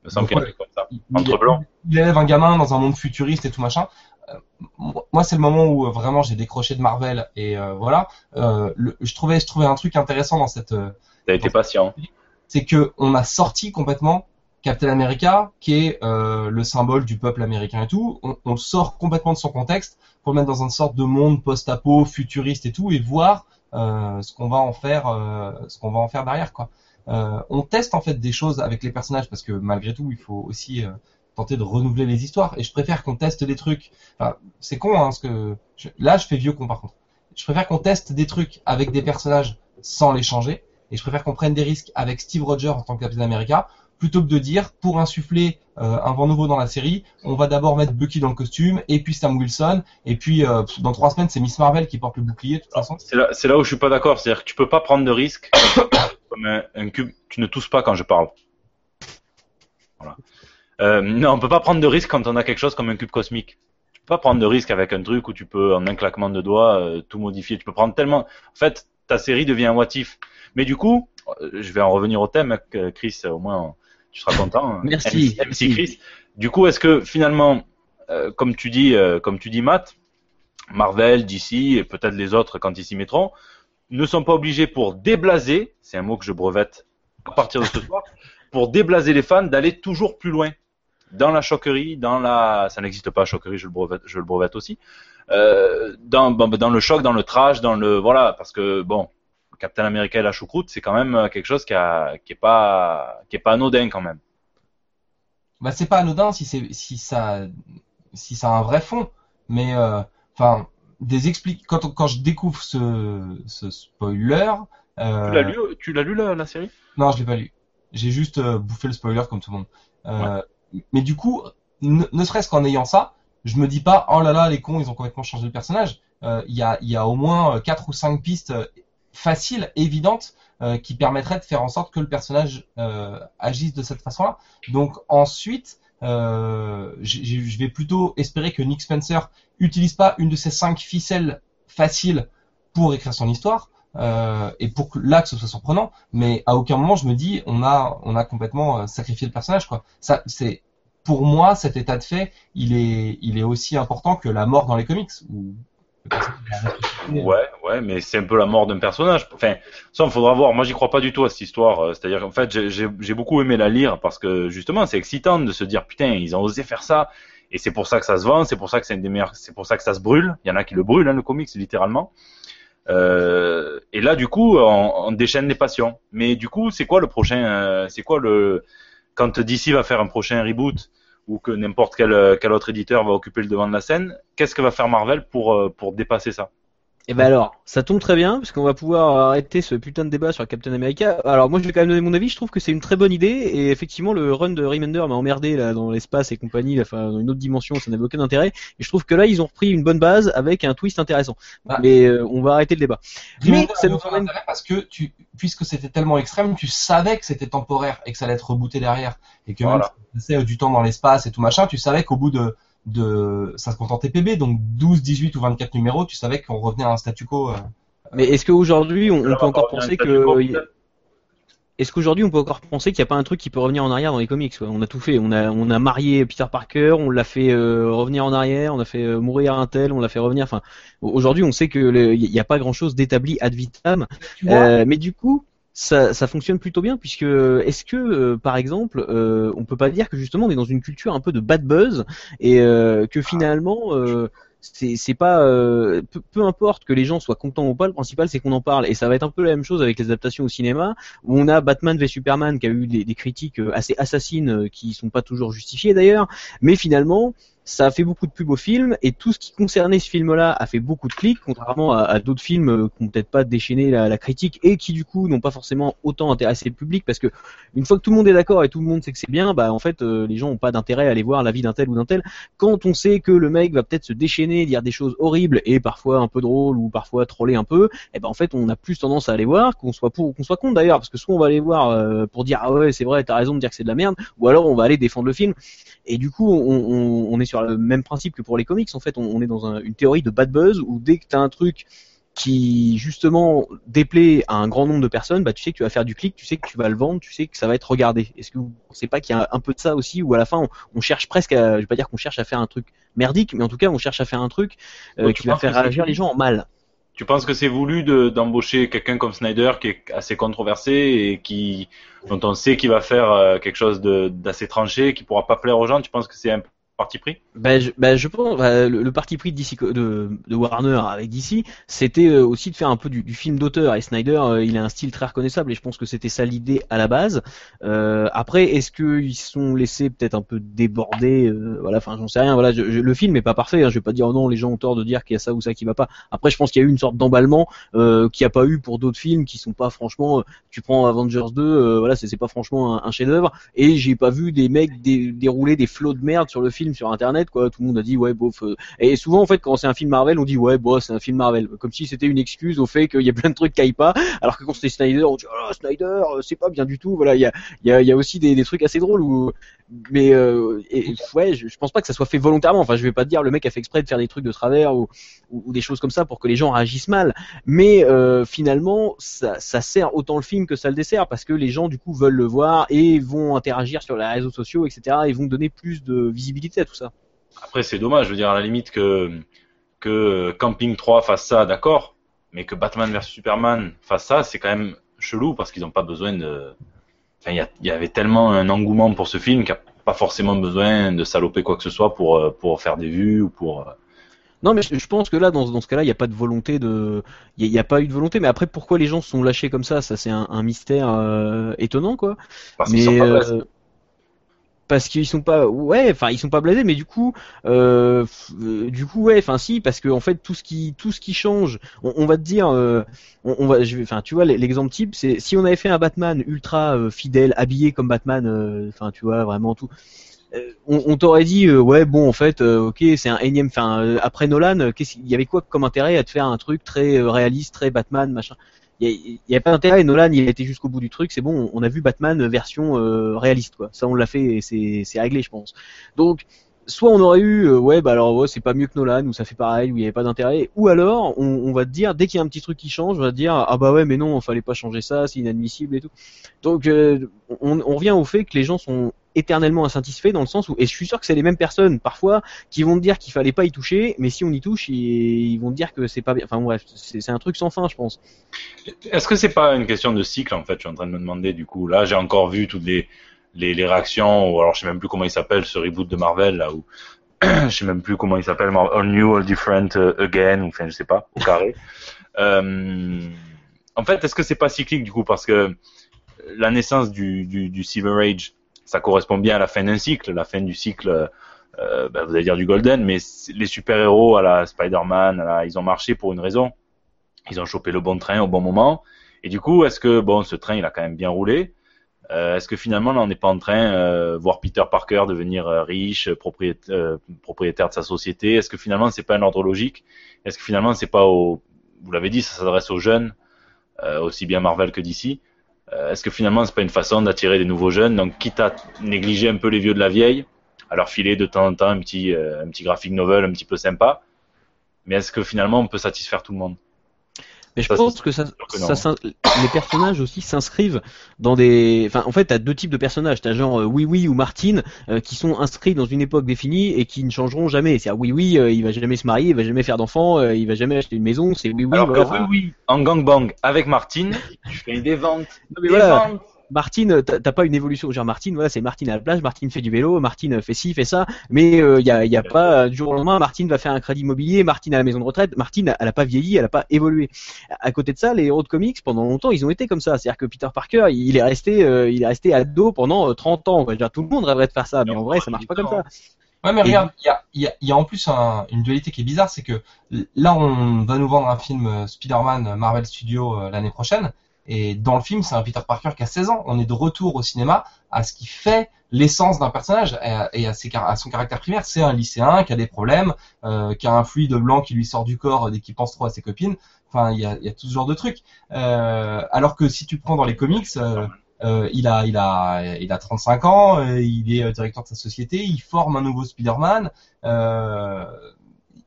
Il me semble qu'il a fait comme ça. Entre il élève un gamin dans un monde futuriste et tout machin. Euh, moi, c'est le moment où euh, vraiment j'ai décroché de Marvel et euh, voilà. Le- je trouvais, je trouvais un truc intéressant dans cette, T'as été patient. c'est que on a sorti complètement Captain America, qui est euh, le symbole du peuple américain et tout. On, on le sort complètement de son contexte pour le mettre dans une sorte de monde post-apo, futuriste et tout, et voir euh, ce qu'on va en faire, euh, ce qu'on va en faire derrière quoi. On teste en fait des choses avec les personnages parce que malgré tout, il faut aussi tenter de renouveler les histoires. Et je préfère qu'on teste des trucs. C'est con, hein, parce que là, je fais vieux con par contre. Je préfère qu'on teste des trucs avec des personnages sans les changer. Et je préfère qu'on prenne des risques avec Steve Rogers en tant que Captain America, plutôt que de dire, pour insuffler euh, un vent nouveau dans la série, on va d'abord mettre Bucky dans le costume, et puis Sam Wilson, et puis euh, dans trois semaines, c'est Miss Marvel qui porte le bouclier de toute façon. C'est là, où je suis pas d'accord. C'est-à-dire que tu peux pas prendre de risque comme un cube. Tu ne tousses pas quand je parle. Voilà. Euh, non, on peut pas prendre de risque quand on a quelque chose comme un cube cosmique. Tu peux pas prendre de risque avec un truc où tu peux, en un claquement de doigts, euh, tout modifier. Tu peux prendre tellement. En fait, ta série devient un what if. Mais du coup, euh, je vais en revenir au thème, Chris. Au moins, tu seras content. Merci, MC, merci. Chris. Du coup, est-ce que finalement, euh, comme tu dis, comme tu dis, Matt, Marvel, DC et peut-être les autres quand ils s'y mettront, ne sont pas obligés pour déblaser, c'est un mot que je brevette à partir de ce soir, pour déblaser les fans d'aller toujours plus loin? Dans la choquerie, dans la, ça n'existe pas choquerie, je le brevette, je le brevette aussi, euh, dans, bon, dans le choc, dans le trash, dans le, voilà, parce que bon, Captain America et la choucroute, c'est quand même quelque chose qui, a, qui est pas, qui est pas anodin quand même. Bah, c'est pas anodin si c'est si ça si ça a un vrai fond, mais euh, enfin des expli- quand on- quand je découvre ce ce spoiler, euh, Tu l'as lu, tu l'as lu la, la série? Non, je l'ai pas lu. J'ai juste euh, bouffé le spoiler comme tout le monde. Euh, Mais du coup, ne, serait-ce qu'en ayant ça, je me dis pas oh là là les cons ils ont complètement changé le personnage. Euh, Il y a y a au moins euh, quatre ou cinq pistes euh, faciles, évidentes, qui permettraient de faire en sorte que le personnage agisse de cette façon-là. Donc ensuite, je vais plutôt espérer que Nick Spencer utilise pas une de ces cinq ficelles faciles pour écrire son histoire. Euh, et pour que là que ce soit surprenant. Mais à aucun moment je me dis on a on a complètement euh, sacrifié le personnage quoi. Ça c'est pour moi cet état de fait il est il est aussi important que la mort dans les comics où. Ouais, ouais, mais c'est un peu la mort d'un personnage. Enfin, ça, il faudra voir. Moi, j'y crois pas du tout à cette histoire. Euh, C'est-à-dire, en fait, j'ai- j'ai j'ai beaucoup aimé la lire parce que justement, c'est excitant de se dire, putain, ils ont osé faire ça. Et c'est pour ça que ça se vend, c'est pour ça que c'est des meilleures, c'est pour ça que ça se brûle. Il y en a qui le brûlent, hein, le comics, littéralement. Euh, et là, du coup, on, déchaîne les passions. Mais du coup, c'est quoi le prochain euh, C'est quoi le quand DC va faire un prochain reboot ou que n'importe quel, euh, quel autre éditeur va occuper le devant de la scène Qu'est-ce que va faire Marvel pour pour dépasser ça? Et ben alors, ça tombe très bien, parce qu'on va pouvoir arrêter ce putain de débat sur Captain America. Alors moi je vais quand même donner mon avis, je trouve que c'est une très bonne idée, et effectivement le run de Remender m'a emmerdé là dans l'espace et compagnie, là, enfin dans une autre dimension, ça n'avait aucun intérêt, et je trouve que là ils ont repris une bonne base avec un twist intéressant. Bah. Mais euh, on va arrêter le débat. Mais Remender ça nous emmène- intérêt parce que tu, puisque c'était tellement extrême, tu savais que c'était temporaire et que ça allait être rebooté derrière. Et que Voilà. même si ça passait du temps dans l'espace et tout machin, tu savais qu'au bout de, de, ça se contentait PB, donc 12, 18 ou 24 numéros, tu savais qu'on revenait à un statu quo. euh. Mais est-ce qu'aujourd'hui on, on peut encore penser un statu quo, que... Est-ce qu'aujourd'hui on peut encore penser qu'il n'y a pas un truc qui peut revenir en arrière dans les comics quoi? On a tout fait, on a on a marié Peter Parker, on l'a fait euh, revenir en arrière, on a fait euh, mourir un tel, on l'a fait revenir. Enfin, aujourd'hui on sait que il n'y a pas grand chose d'établi ad vitam. Euh, mais du coup, ça, ça fonctionne plutôt bien puisque est-ce que euh, par exemple, euh, on peut pas dire que justement on est dans une culture un peu de bad buzz et euh, que finalement euh, c'est c'est pas euh, peu, peu importe que les gens soient contents ou pas, le principal c'est qu'on en parle. Et ça va être un peu la même chose avec les adaptations au cinéma. Où on a Batman v Superman qui a eu des, des critiques euh, assez assassines euh, qui sont pas toujours justifiées d'ailleurs, mais finalement ça a fait beaucoup de pub au film et tout ce qui concernait ce film-là a fait beaucoup de clics, contrairement à, d'autres films euh, qui n'ont peut-être pas déchaîné la, critique et qui du coup n'ont pas forcément autant intéressé le public parce que une fois que tout le monde est d'accord et tout le monde sait que c'est bien, bah en fait euh, les gens n'ont pas d'intérêt à aller voir la vie d'un tel ou d'un tel. Quand on sait que le mec va peut-être se déchaîner, dire des choses horribles et parfois un peu drôles ou parfois troller un peu, et ben en fait on a plus tendance à aller voir, qu'on soit pour ou qu'on soit contre d'ailleurs, parce que soit on va aller voir euh, pour dire ah ouais c'est vrai t'as raison de dire que c'est de la merde, ou alors on va aller défendre le film. Et du coup, on, on, on est sur le même principe que pour les comics. En fait, on, on est dans un- une théorie de bad buzz où dès que tu as un truc qui justement déplaît à un grand nombre de personnes, bah tu sais que tu vas faire du clic, tu sais que tu vas le vendre, tu sais que ça va être regardé. Est-ce que vous pensez pas qu'il y a un peu de ça aussi, ou à la fin on, on cherche presque, à, je vais pas dire qu'on cherche à faire un truc merdique, mais en tout cas on cherche à faire un truc euh, qui va faire réagir les gens en mal. Tu penses que c'est voulu de- d'embaucher quelqu'un comme Snyder qui est assez controversé et qui dont on sait qu'il va faire euh, quelque chose d'assez tranché, qui pourra pas plaire aux gens? Tu penses que c'est un parti pris Ben je, ben, je pense bah, le, le parti pris de, DC, de, de Warner avec DC, c'était euh, aussi de faire un peu du, du film d'auteur. Et Snyder, euh, il a un style très reconnaissable et je pense que c'était ça l'idée à la base. Euh, après, est-ce qu'ils sont laissés peut-être un peu déborder euh, Voilà, enfin, j'en sais rien. Voilà, je- je- le film est pas parfait. Hein, je vais pas dire oh non, les gens ont tort de dire qu'il y a ça ou ça qui va pas. Après, je pense qu'il y a eu une sorte d'emballement euh, qu'il n'y a pas eu pour d'autres films qui sont pas franchement. tu prends Avengers 2, euh, voilà, c'est pas franchement un, un chef-d'œuvre. Et j'ai pas vu des mecs dé- dérouler des flots de merde sur le film sur internet quoi. Tout le monde a dit ouais bof euh. et souvent en fait quand c'est un film Marvel on dit ouais bon c'est un film Marvel. Comme si c'était une excuse au fait qu'il y a plein de trucs qui aillent pas alors que quand c'était Snyder on dit oh Snyder euh, c'est pas bien du tout. Voilà il y a y y a aussi des, des trucs assez drôles où mais euh, ouais je, je pense pas que ça soit fait volontairement enfin je vais pas dire le mec a fait exprès de faire des trucs de travers ou des choses comme ça pour que les gens réagissent mal mais euh, finalement ça, ça sert autant le film que ça le dessert parce que les gens du coup veulent le voir et vont interagir sur les réseaux sociaux etc et vont donner plus de visibilité à tout ça Après, c'est dommage. Je veux dire, à la limite que que Camping 3 fasse ça, d'accord, mais que Batman vs Superman fasse ça, c'est quand même chelou parce qu'ils n'ont pas besoin de. Enfin, il y, avait tellement un engouement pour ce film qu'il n'y a pas forcément besoin de saloper quoi que ce soit pour euh, pour faire des vues ou pour. euh, Non, mais je, je pense que là, dans, dans ce cas-là, il n'y a pas de volonté de, il n'y a, pas eu de volonté. Mais après, pourquoi les gens se sont lâchés comme ça, ça c'est un, un mystère euh, étonnant, quoi. Parce mais sont pas blasés. Parce qu'ils sont pas, ouais, enfin ils sont pas blasés, mais du coup, euh, euh, du coup, ouais, enfin si, parce que en fait tout ce qui, tout ce qui change, on, va te dire, euh, on, va, enfin tu vois, l'exemple type, c'est si on avait fait un Batman ultra euh, fidèle, habillé comme Batman, euh, enfin tu vois vraiment tout. On, on t'aurait dit euh, ouais bon en fait ok c'est un énième enfin après Nolan qu'est-ce qu'il y avait quoi comme intérêt à te faire un truc très réaliste très Batman machin? Il y, a- il y a pas d'intérêt. Nolan, il a été jusqu'au bout du truc. C'est bon, on a vu Batman version euh, réaliste, quoi. Ça, on l'a fait et c'est réglé, je pense. Donc, soit on aurait eu, euh, ouais, bah alors ouais, c'est pas mieux que Nolan, ou ça fait pareil, ou il y avait pas d'intérêt, ou alors on, on va te dire, dès qu'il y a un petit truc qui change, on va te dire, ah bah ouais, mais non, fallait pas changer ça, c'est inadmissible et tout. Donc euh, on, on revient au fait que les gens sont éternellement insatisfaits dans le sens où, et je suis sûr que c'est les mêmes personnes parfois qui vont te dire qu'il fallait pas y toucher, mais si on y touche, ils, ils vont dire que c'est pas bien. Enfin bref, c'est c'est un truc sans fin, je pense. Est-ce que c'est pas une question de cycle en fait? Je suis en train de me demander du coup. Là, j'ai encore vu toutes les, les, les réactions, ou alors je sais même plus comment il s'appelle ce reboot de Marvel là où je sais même plus comment il s'appelle, All New, All Different uh, Again, ou enfin je sais pas, au carré. Euh, en fait, est-ce que c'est pas cyclique du coup? Parce que la naissance du, du, du Silver Age, ça correspond bien à la fin d'un cycle, la fin du cycle. Euh, bah, vous allez dire du Golden, mais les super-héros à la Spider-Man, ils ont marché pour une raison. Ils ont chopé le bon train au bon moment. Et du coup, est-ce que bon, ce train, il a quand même bien roulé Euh, Est-ce que finalement, on n'est pas en train euh, voir Peter Parker devenir euh, riche, propriétaire, de sa société? Est-ce que finalement, c'est pas un ordre logique? Est-ce que finalement, c'est pas au, vous l'avez dit, ça s'adresse aux jeunes, aussi bien Marvel que DC. Euh, Est-ce que finalement, c'est pas une façon d'attirer des nouveaux jeunes? Donc, quitte à négliger un peu les vieux de la vieille, à leur filer de temps en temps un petit, euh, un petit graphic novel un petit peu sympa. Mais est-ce que finalement, on peut satisfaire tout le monde? Mais je Ça, pense c'est que ça, ça s'in- les personnages aussi s'inscrivent dans des, enfin, en fait, t'as deux types de personnages. T'as genre euh, Oui Oui ou Martine euh, qui sont inscrits dans une époque définie et qui ne changeront jamais. C'est-à-dire Oui Oui, euh, il va jamais se marier, il va jamais faire d'enfants, euh, il va jamais acheter une maison. C'est Oui Oui. Alors voilà. que oui, oui, en gangbang avec Martine, tu fais des ventes. Non, mais des voilà. ventes. Martine, t'as pas une évolution. Genre Martine, voilà, c'est Martine à la plage, Martine fait du vélo, Martine fait ci, fait ça, mais il euh, y, a, y a pas euh, du jour au lendemain, Martine va faire un crédit immobilier, Martine à la maison de retraite, Martine, elle a pas vieilli, elle a pas évolué. À côté de ça, les héros de comics, pendant longtemps, ils ont été comme ça. C'est-à-dire que Peter Parker, il est resté, euh, il est resté ado pendant euh, 30 ans. quoi. Je veux dire, tout le monde rêverait de faire ça, mais en vrai, ça marche pas comme ça. Ouais, mais regarde, il y y, a, y a en plus un- une dualité qui est bizarre, c'est que là, on va nous vendre un film euh, Spider-Man euh, Marvel Studios euh, l'année prochaine, et dans le film, c'est un Peter Parker qui a 16 ans. On est de retour au cinéma à ce qui fait l'essence d'un personnage et à, son caractère primaire. C'est un lycéen qui a des problèmes, euh, qui a un fluide blanc qui lui sort du corps dès qu'il pense trop à ses copines. Enfin, il y a, y a tout ce genre de trucs. Euh, alors que si tu prends dans les comics, euh, euh, il a, il a, il a 35 ans, euh, il est euh, directeur de sa société, il forme un nouveau Spider-Man.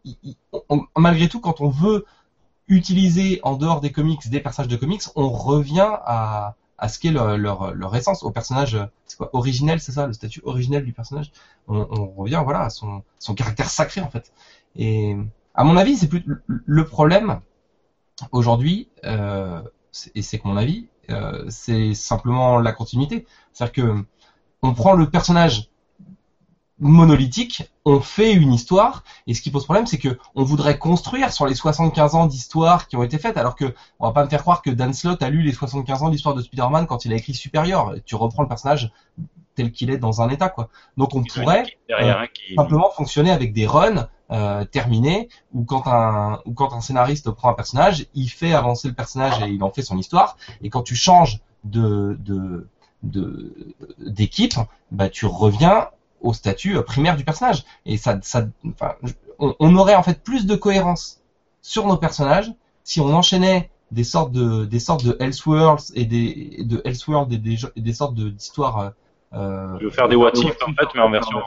Il- il- on- malgré tout, quand on veut utiliser en dehors des comics des personnages de comics, on revient à, à ce qu'est leur, leur, essence, au personnage, c'est quoi, originel, c'est ça, le statut originel du personnage. On, revient, voilà, à son, son caractère sacré en fait. Et à mon avis, c'est plus le- problème aujourd'hui, euh, et c'est que mon avis, euh, c'est simplement la continuité. C'est-à-dire que on prend le personnage monolithique, on fait une histoire, et ce qui pose problème, c'est que on voudrait construire sur les 75 ans d'histoire qui ont été faites, alors que on va pas me faire croire que Dan Slott a lu les 75 ans d'histoire de Spider-Man quand il a écrit Supérieur. Tu reprends le personnage tel qu'il est dans un état, quoi. Donc on pourrait derrière qui simplement fonctionner avec des runs euh, terminés ou quand un ou quand un scénariste prend un personnage, il fait avancer le personnage et il en fait son histoire. Et quand tu changes de de de d'équipe, bah tu reviens au statut euh, primaire du personnage. Et ça ça enfin, je- on, on aurait en fait plus de cohérence sur nos personnages si on enchaînait des sortes de des sortes de Elseworlds et des de Elseworlds et des, et des sortes de d'histoires euh, tu veux faire des what if en fait, mais en version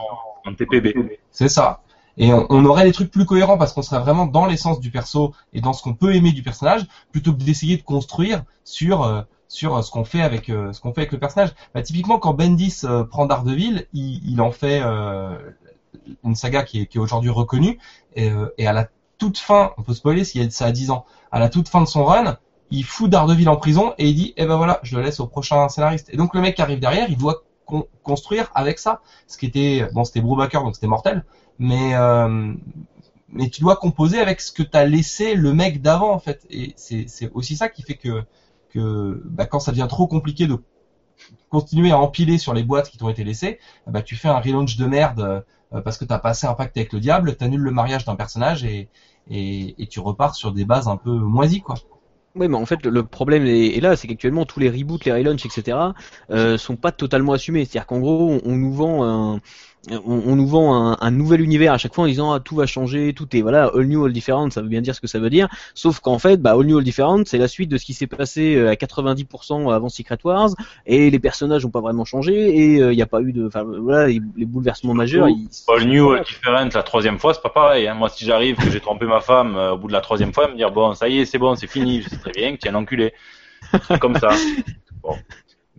en TPB. c'est ça. Et on, on aurait des trucs plus cohérents parce qu'on serait vraiment dans l'essence du perso et dans ce qu'on peut aimer du personnage, plutôt que d'essayer de construire sur euh, sur euh, ce qu'on fait avec euh, ce qu'on fait avec le personnage. Bah, typiquement, quand Bendis euh, prend Daredevil, il, il en fait une saga qui est, qui est aujourd'hui reconnue et, et à la toute fin, on peut spoiler s'il y a ça a 10 ans, à la toute fin de son run, il fout Daredevil en prison et il dit eh ben voilà, je le laisse au prochain scénariste. Et donc le mec qui arrive derrière, il doit con- construire avec ça. Ce qui était bon, c'était Brubaker donc c'était mortel, mais euh, mais tu dois composer avec ce que t'as laissé le mec d'avant en fait. Et c'est aussi ça qui fait que que bah, quand ça devient trop compliqué de continuer à empiler sur les boîtes qui t'ont été laissées, bah tu fais un relaunch de merde euh, parce que t'as passé un pacte avec le diable, t'annules le mariage d'un personnage et, et et tu repars sur des bases un peu moisies quoi. Oui, mais en fait, le- problème est là, c'est qu'actuellement tous les reboots, les relaunchs, etc., euh, sont pas totalement assumés. C'est-à-dire qu'en gros, on, on nous vend un, on, on nous vend un, un nouvel univers à chaque fois en disant ah, tout va changer, tout est voilà all new, all different, ça veut bien dire ce que ça veut dire. Sauf qu'en fait, bah, all new, all different, c'est la suite de ce qui s'est passé euh, à 90% avant Secret Wars, et les personnages n'ont pas vraiment changé, et il n'y a pas eu de, enfin voilà, les, les bouleversements majeurs. ils- All new, all different, la troisième fois, c'est pas pareil. Hein. Moi, si j'arrive, que j'ai trompé ma femme euh, au bout de la troisième fois, elle me dire bon, ça y est, c'est bon, c'est fini, je sais très bien que tu es un enculé. Comme ça. Bon.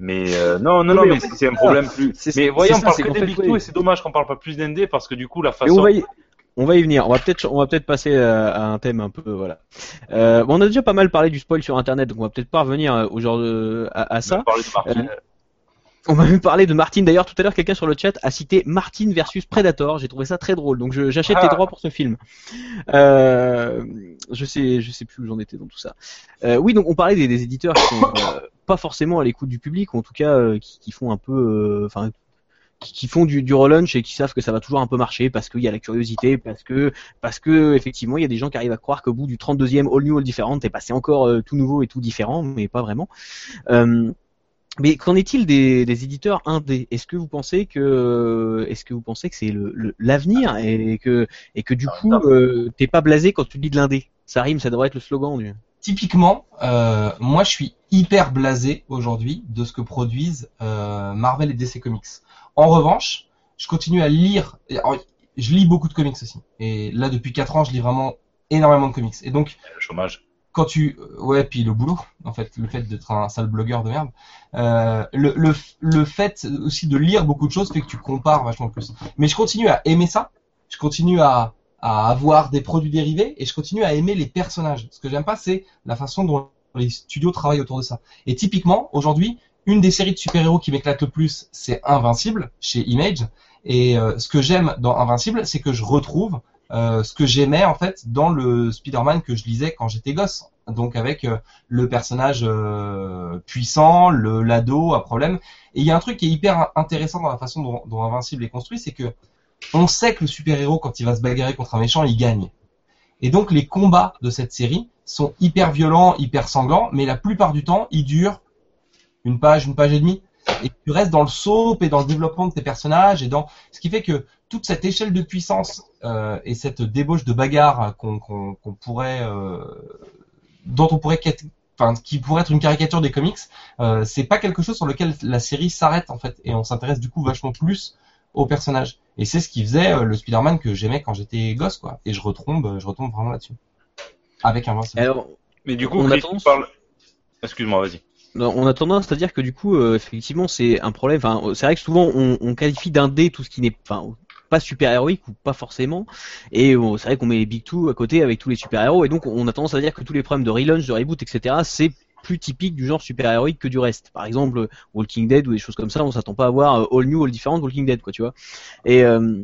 Mais euh, non, non, non, mais c'est un problème plus. Mais voyons, on ça, parle que des Big. Two et c'est dommage qu'on parle pas plus d'ND parce que du coup, la façon. on va y, on va y venir. On va peut-être, on va peut-être passer à, à un thème un peu, voilà. Euh, bon, on a déjà pas mal parlé du spoil sur Internet, donc on va peut-être pas revenir euh, au genre de, à, à ça. Parler de Martin. On m'a même parlé de Martin. D'ailleurs, tout à l'heure, quelqu'un sur le chat a cité Martin versus Predator. J'ai trouvé ça très drôle. Donc, j'achète Ah. les droits pour ce film. Euh, je sais, je sais plus où j'en étais dans tout ça. Euh, oui, donc on parlait des, des éditeurs qui sont euh, pas forcément à l'écoute du public, ou en tout cas euh, qui, qui font un peu, euh, enfin, qui, qui font du, du relaunch et qui savent que ça va toujours un peu marcher parce qu'il y a la curiosité, parce que, parce que effectivement, il y a des gens qui arrivent à croire qu'au bout du 32e All New All Different, t'es passé encore euh, tout nouveau et tout différent, mais pas vraiment. Euh, mais qu'en est-il des, des éditeurs indés? Est-ce que vous pensez que est-ce que vous pensez que c'est le- le- l'avenir et que et que du Ah, coup euh, t'es pas blasé quand tu lis de l'indé? Ça rime, ça devrait être le slogan du. Typiquement, euh, moi je suis hyper blasé aujourd'hui de ce que produisent euh, Marvel et DC Comics. En revanche, je continue à lire. et, alors, Je lis beaucoup de comics aussi. Et là, depuis 4 ans, je lis vraiment énormément de comics. Et donc, Le chômage. Quand tu ouais puis le boulot en fait le fait d'être un sale blogueur de merde euh, le, le le fait aussi de lire beaucoup de choses fait que tu compares vachement plus. Mais je continue à aimer ça. Je continue à à avoir des produits dérivés et je continue à aimer les personnages. Ce que j'aime pas c'est la façon dont les studios travaillent autour de ça. Et typiquement aujourd'hui une des séries de super-héros qui m'éclate le plus c'est Invincible chez Image. Et euh, ce que j'aime dans Invincible c'est que je retrouve euh, ce que j'aimais en fait dans le Spider-Man que je lisais quand j'étais gosse. Donc avec euh, le personnage euh, puissant, le l'ado à problème. Et il y a un truc qui est hyper intéressant dans la façon dont, dont Invincible est construit, c'est que on sait que le super-héros quand il va se bagarrer contre un méchant, il gagne. Et donc les combats de cette série sont hyper violents, hyper sanglants, mais la plupart du temps, ils durent une page, une page et demie. Et tu restes dans le soap et dans le développement de tes personnages et dans ce qui fait que toute cette échelle de puissance euh, et cette débauche de bagarre qu'on pourrait euh, dont on pourrait qu'être- enfin qui pourrait être une caricature des comics euh, c'est pas quelque chose sur lequel la série s'arrête en fait et on s'intéresse du coup vachement plus aux personnages et c'est ce qui faisait euh, le Spider-Man que j'aimais quand j'étais gosse quoi et je retombe je retombe vraiment là-dessus avec un Alors, Mais du coup, On attend-. Excuse-moi, vas-y. On a tendance à dire que du coup, euh, effectivement, c'est un problème. Enfin, c'est vrai que souvent on, on qualifie d'indé tout ce qui n'est, enfin, pas super héroïque ou pas forcément. Et bon, c'est vrai qu'on met les big two à côté avec tous les super héros, et donc on a tendance à dire que tous les problèmes de relaunch, de reboot, etc., c'est plus typique du genre super héroïque que du reste. Par exemple, Walking Dead ou des choses comme ça, on s'attend pas à voir euh, all new, all different Walking Dead, quoi, tu vois. Et euh,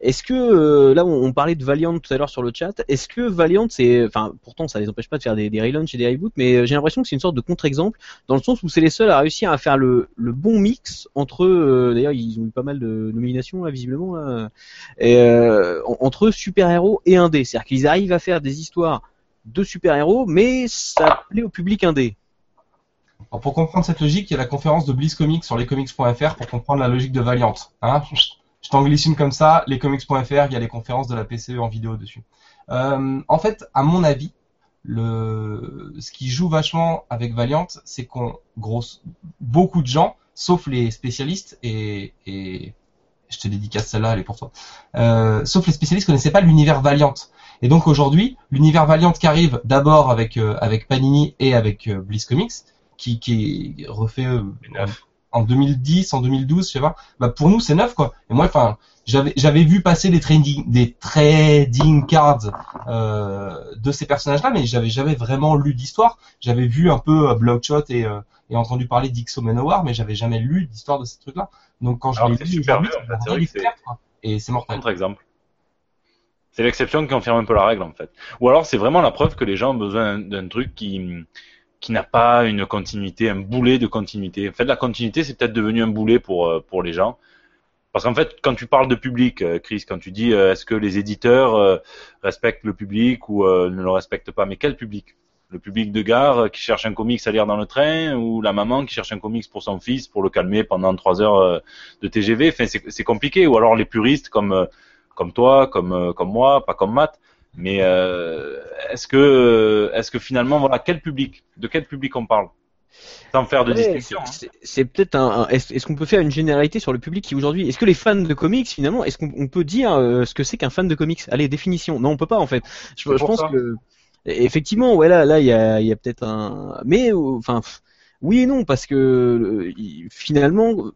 est-ce que euh, là on, on parlait de Valiant tout à l'heure sur le chat, est-ce que Valiant c'est enfin pourtant ça les empêche pas de faire des, des relaunchs et des reboots mais euh, j'ai l'impression que c'est une sorte de contre-exemple dans le sens où c'est les seuls à réussir à faire le, bon mix entre euh, d'ailleurs ils ont eu pas mal de nominations là visiblement et, euh, en- entre super-héros et indé, c'est-à-dire qu'ils arrivent à faire des histoires de super-héros mais ça plaît au public indé. Alors, pour comprendre cette logique il y a la conférence de Bliss Comics sur lescomics.fr pour comprendre la logique de Valiant hein je t'en glisse une comme ça lescomics.fr il y a les conférences de la PCE en vidéo dessus euh, en fait à mon avis le ce qui joue vachement avec Valiant, c'est qu'on grosse beaucoup de gens, sauf les spécialistes et, et je te dédicace celle-là, elle est pour toi. Euh, sauf les spécialistes connaissaient pas l'univers Valiant. Et donc aujourd'hui, l'univers Valiant qui arrive d'abord avec euh, avec Panini et avec euh, Bliss Comics, qui qui refait euh. En 2010, en 2012, je sais pas. Bah pour nous c'est neuf quoi. Et moi, enfin, j'avais j'avais vu passer des trading des trading cards euh, de ces personnages-là, mais j'avais jamais vraiment lu d'histoire. J'avais vu un peu euh, Bloodshot et euh, et entendu parler d'Ixo Manowar, mais j'avais jamais lu d'histoire de ces trucs-là. Donc quand je l'ai lu c'est super. Et c'est mortel. Contre-exemple. C'est l'exception qui confirme un peu la règle en fait. Ou alors c'est vraiment la preuve que les gens ont besoin d'un truc qui qui n'a pas une continuité, un boulet de continuité. En fait, la continuité c'est peut-être devenu un boulet pour euh, pour les gens. Parce qu'en fait, quand tu parles de public, euh, Chris, quand tu dis euh, est-ce que les éditeurs respectent le public ou ne le respectent pas, mais quel public? Le public de gare qui cherche un comics à lire dans le train ou la maman qui cherche un comics pour son fils pour le calmer pendant trois heures de TGV. Enfin, c'est compliqué. Ou alors les puristes comme comme toi, comme comme moi, pas comme Matt. Mais est-ce que est-ce que finalement voilà quel public de quel public on parle? Sans faire de distinction. Hein. C'est peut-être un. est-ce qu'on peut faire une généralité sur le public qui aujourd'hui Est-ce que les fans de comics finalement, est-ce qu'on peut dire ce que c'est qu'un fan de comics? Allez, définition. Non, on peut pas en fait. Je, je pense que effectivement, ouais, là, là, il y a, y a peut-être un. Mais enfin, oui et non parce que finalement,